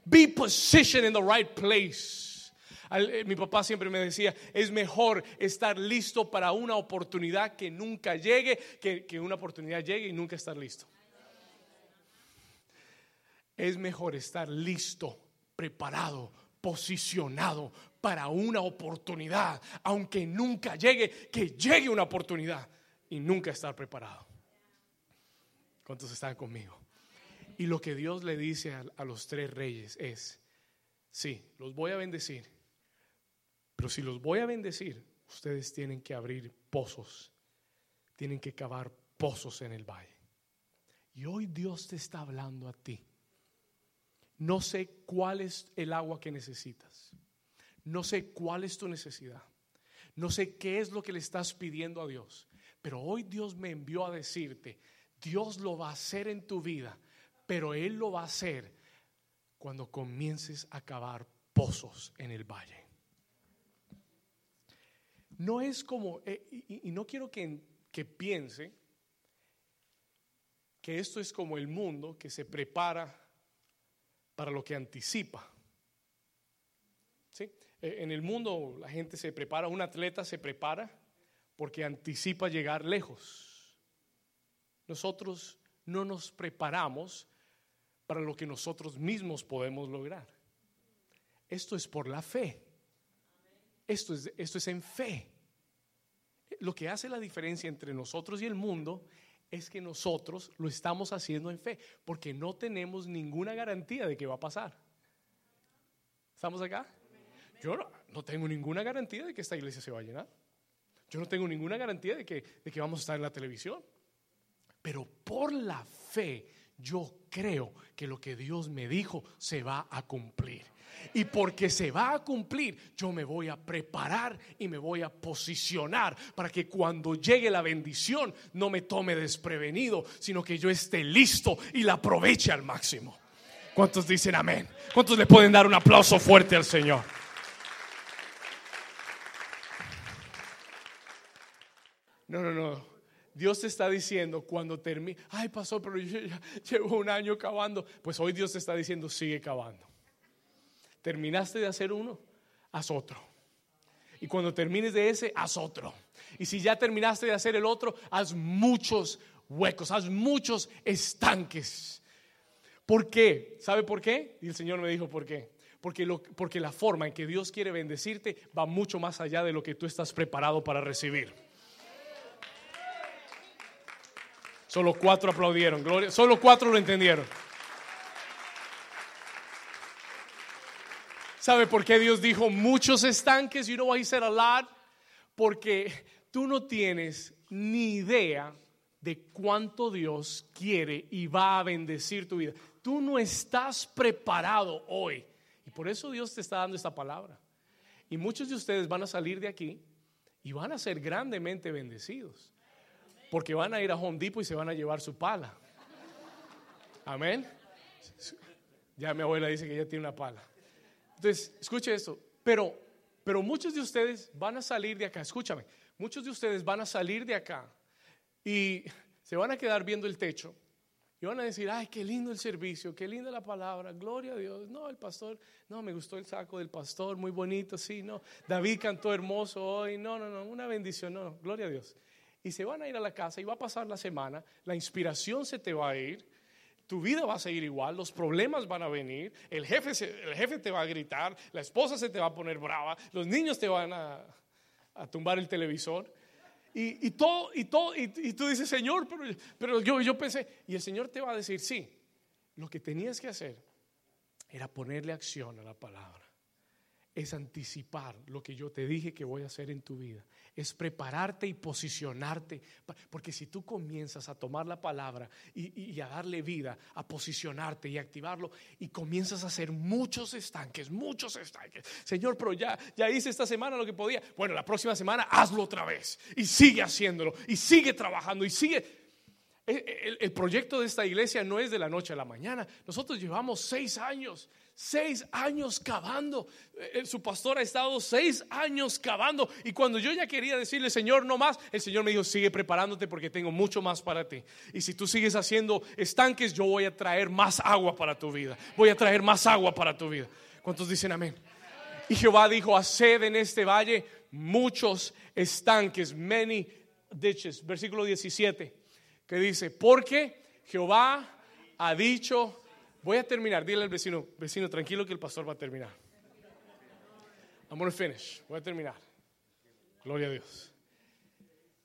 Be positioned in the right place. Eh, mi papá siempre me decía, es mejor estar listo para una oportunidad que nunca llegue, que, que una oportunidad llegue y nunca estar listo. Es mejor estar listo, preparado, posicionado para una oportunidad, aunque nunca llegue, que llegue una oportunidad y nunca estar preparado. ¿Cuántos están conmigo? Y lo que Dios le dice a, los tres reyes es, sí, los voy a bendecir, pero si los voy a bendecir, ustedes tienen que abrir pozos, tienen que cavar pozos en el valle. Y hoy Dios te está hablando a ti no sé cuál es el agua que necesitas. No sé cuál es tu necesidad. No sé qué es lo que le estás pidiendo a Dios. Pero hoy Dios me envió a decirte, Dios lo va a hacer en tu vida, pero Él lo va a hacer cuando comiences a cavar pozos en el valle. No es como, eh, y, no quiero que, que piense que esto es como el mundo que se prepara para lo que anticipa. ¿Sí? E, en el mundo la gente se prepara, un atleta se prepara porque anticipa llegar lejos. Nosotros no nos preparamos para lo que nosotros mismos podemos lograr. Esto es por la fe. Esto es, esto es en fe. Lo que hace la diferencia entre nosotros y el mundo es que nosotros lo estamos haciendo en fe, porque no tenemos ninguna garantía de que va a pasar. ¿Estamos acá? Yo no, tengo ninguna garantía de que esta iglesia se va a llenar. Yo no tengo ninguna garantía de que, de que vamos a estar en la televisión. Pero por la fe yo creo que lo que Dios me dijo se va a cumplir. Y porque se va a cumplir, yo me voy a preparar y me voy a posicionar para que cuando llegue la bendición no me tome desprevenido, sino que yo esté listo y la aproveche al máximo. ¿Cuántos dicen amén? ¿Cuántos le pueden dar un aplauso fuerte al Señor? No, no, no. Dios te está diciendo cuando termine, ay pasó, pero yo llevo un año cavando. Pues hoy Dios te está diciendo, sigue cavando. Terminaste de hacer uno, haz otro. Y cuando termines de ese, haz otro. Y si ya terminaste de hacer el otro, haz muchos huecos, haz muchos estanques. ¿Por qué? ¿Sabe por qué? Y el Señor me dijo, ¿por qué? Porque, porque la forma en que Dios quiere bendecirte va mucho más allá de lo que tú estás preparado para recibir. Solo cuatro aplaudieron. Solo cuatro lo entendieron. ¿Sabe por qué Dios dijo muchos estanques? You know why he said a lot? Porque tú no tienes ni idea de cuánto Dios quiere y va a bendecir tu vida. Tú no estás preparado hoy. Y por eso Dios te está dando esta palabra. Y muchos de ustedes van a salir de aquí y van a ser grandemente bendecidos. Porque van a ir a Home Depot y se van a llevar su pala. Amén. Ya mi abuela dice que ella tiene una pala. Entonces, escuche esto, pero, pero muchos de ustedes van a salir de acá, escúchame, muchos de ustedes van a salir de acá y *laughs* se van a quedar viendo el techo y van a decir, ay, qué lindo el servicio, qué linda la palabra, gloria a Dios. No, el pastor, no, me gustó el saco del pastor, muy bonito, sí, no. David cantó hermoso hoy, no, no, no, una bendición, no, gloria a Dios. Y se van a ir a la casa y va a pasar la semana, la inspiración se te va a ir, tu vida va a seguir igual, los problemas van a venir, el jefe, el jefe te va a gritar, la esposa se te va a poner brava, los niños te van a, tumbar el televisor. Y, todo, y, todo, y, tú dices, Señor, pero, pero yo, yo pensé, y el Señor te va a decir, sí, lo que tenías que hacer era ponerle acción a la palabra, es anticipar lo que yo te dije que voy a hacer en tu vida. Es prepararte y posicionarte. Porque si tú comienzas a tomar la palabra y, a darle vida, a posicionarte y activarlo, y comienzas a hacer muchos estanques, muchos estanques. Señor, pero ya, ya hice esta semana lo que podía. Bueno, la próxima semana hazlo otra vez. Y sigue haciéndolo. Y sigue trabajando. Y sigue. El, proyecto de esta iglesia no es de la noche a la mañana. Nosotros llevamos seis años seis años cavando. Eh, su pastor ha estado seis años cavando. Y cuando yo ya quería decirle, Señor, no más, el Señor me dijo, sigue preparándote porque tengo mucho más para ti. Y si tú sigues haciendo estanques, yo voy a traer más agua para tu vida. Voy a traer más agua para tu vida. ¿Cuántos dicen amén? Y Jehová dijo, haced en este valle muchos estanques, many ditches. Versículo 17, que dice, porque Jehová ha dicho Voy a terminar. Dile al vecino, vecino, tranquilo que el pastor va a terminar. I'm going to finish. Voy a terminar. Gloria a Dios.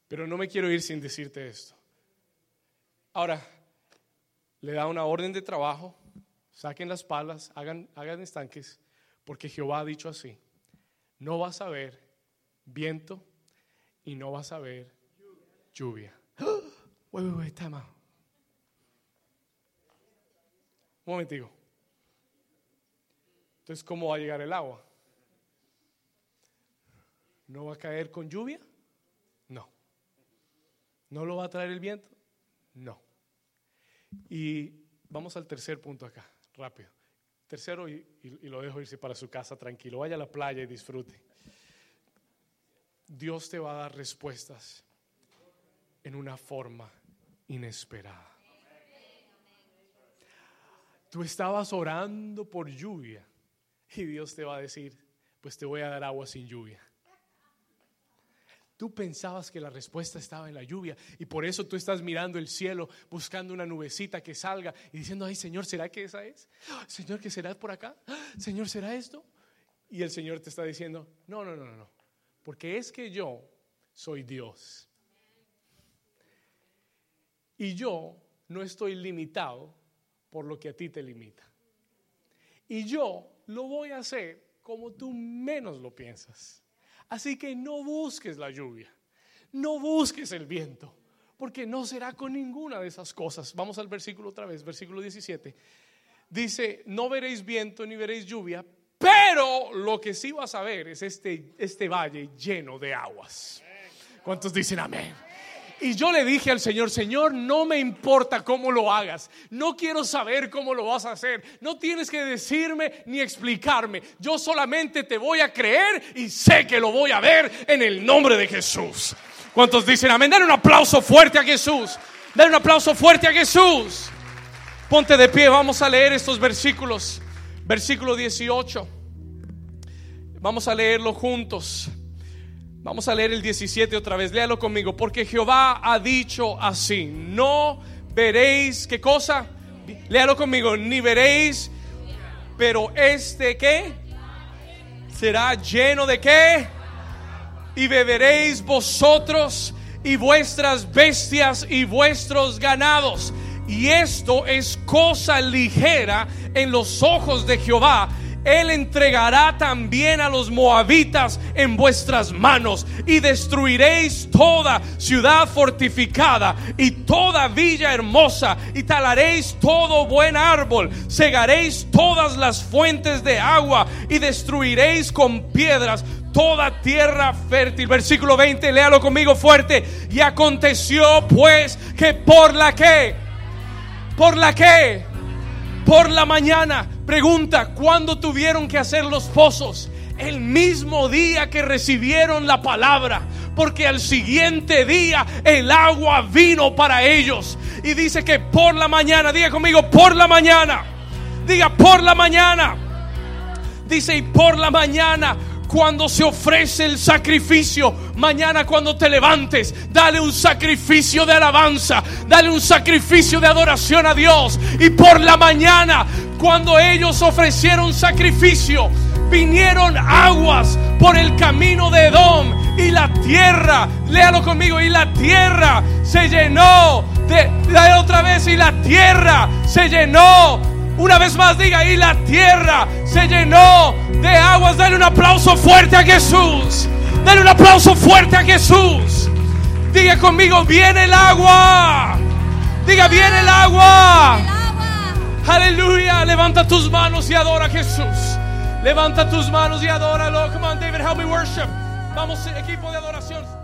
Pero no me quiero ir sin decirte esto. Ahora, le da una orden de trabajo. Saquen las palas, hagan, hagan estanques, porque Jehová ha dicho así. No vas a ver viento y no vas a ver lluvia. Wait, wait, wait, time Un momentico. Entonces, ¿cómo va a llegar el agua? ¿No va a caer con lluvia? No. ¿No lo va a traer el viento? No. Y vamos al tercer punto acá, rápido. Tercero, y, lo dejo irse para su casa tranquilo. Vaya a la playa y disfrute. Dios te va a dar respuestas en una forma inesperada. Tú estabas orando por lluvia y Dios te va a decir, pues te voy a dar agua sin lluvia. Tú pensabas que la respuesta estaba en la lluvia y por eso tú estás mirando el cielo buscando una nubecita que salga y diciendo, ay Señor, ¿será que esa es? Señor, ¿que será por acá? Señor, ¿será esto? Y el Señor te está diciendo, no, no, no, no, porque es que yo soy Dios. Y yo no estoy limitado por lo que a ti te limita. Y yo lo voy a hacer como tú menos lo piensas. Así que no busques la lluvia, no busques el viento, porque no será con ninguna de esas cosas. Vamos al versículo otra vez, versículo 17. Dice, no veréis viento ni veréis lluvia, pero lo que sí vas a ver es este, este valle lleno de aguas. ¿Cuántos dicen amén? Y yo le dije al Señor, Señor, no me importa cómo lo hagas. No quiero saber cómo lo vas a hacer. No tienes que decirme ni explicarme. Yo solamente te voy a creer y sé que lo voy a ver en el nombre de Jesús. ¿Cuántos dicen amén? Dale un aplauso fuerte a Jesús. Dale un aplauso fuerte a Jesús. Ponte de pie, vamos a leer estos versículos. Versículo 18. Vamos a leerlo juntos. Vamos a leer el 17 otra vez, léalo conmigo, porque Jehová ha dicho así, no veréis, ¿qué cosa? Léalo conmigo, ni veréis, pero este qué? Será lleno de qué? Y beberéis vosotros y vuestras bestias y vuestros ganados. Y esto es cosa ligera en los ojos de Jehová él entregará también a los moabitas en vuestras manos y destruiréis toda ciudad fortificada y toda villa hermosa y talaréis todo buen árbol, cegaréis todas las fuentes de agua y destruiréis con piedras toda tierra fértil. Versículo 20, léalo conmigo fuerte. Y aconteció pues que por la que, por la que, por la mañana Pregunta, ¿cuándo tuvieron que hacer los pozos? El mismo día que recibieron la palabra, porque al siguiente día el agua vino para ellos. Y dice que por la mañana, diga conmigo, por la mañana, diga por la mañana. Dice, y por la mañana cuando se ofrece el sacrificio. Mañana cuando te levantes, dale un sacrificio de alabanza, dale un sacrificio de adoración a Dios. Y por la mañana, cuando ellos ofrecieron sacrificio, vinieron aguas por el camino de Edom y la tierra, léalo conmigo, y la tierra se llenó de, otra vez y la tierra se llenó Una vez más diga, y la tierra se llenó de aguas. Dale un aplauso fuerte a Jesús. Dale un aplauso fuerte a Jesús. Diga conmigo, viene el agua. Diga, viene el agua. Aleluya. Levanta tus manos y adora a Jesús. Levanta tus manos y adóralo. Come on, David, help me worship. Vamos, equipo de adoración.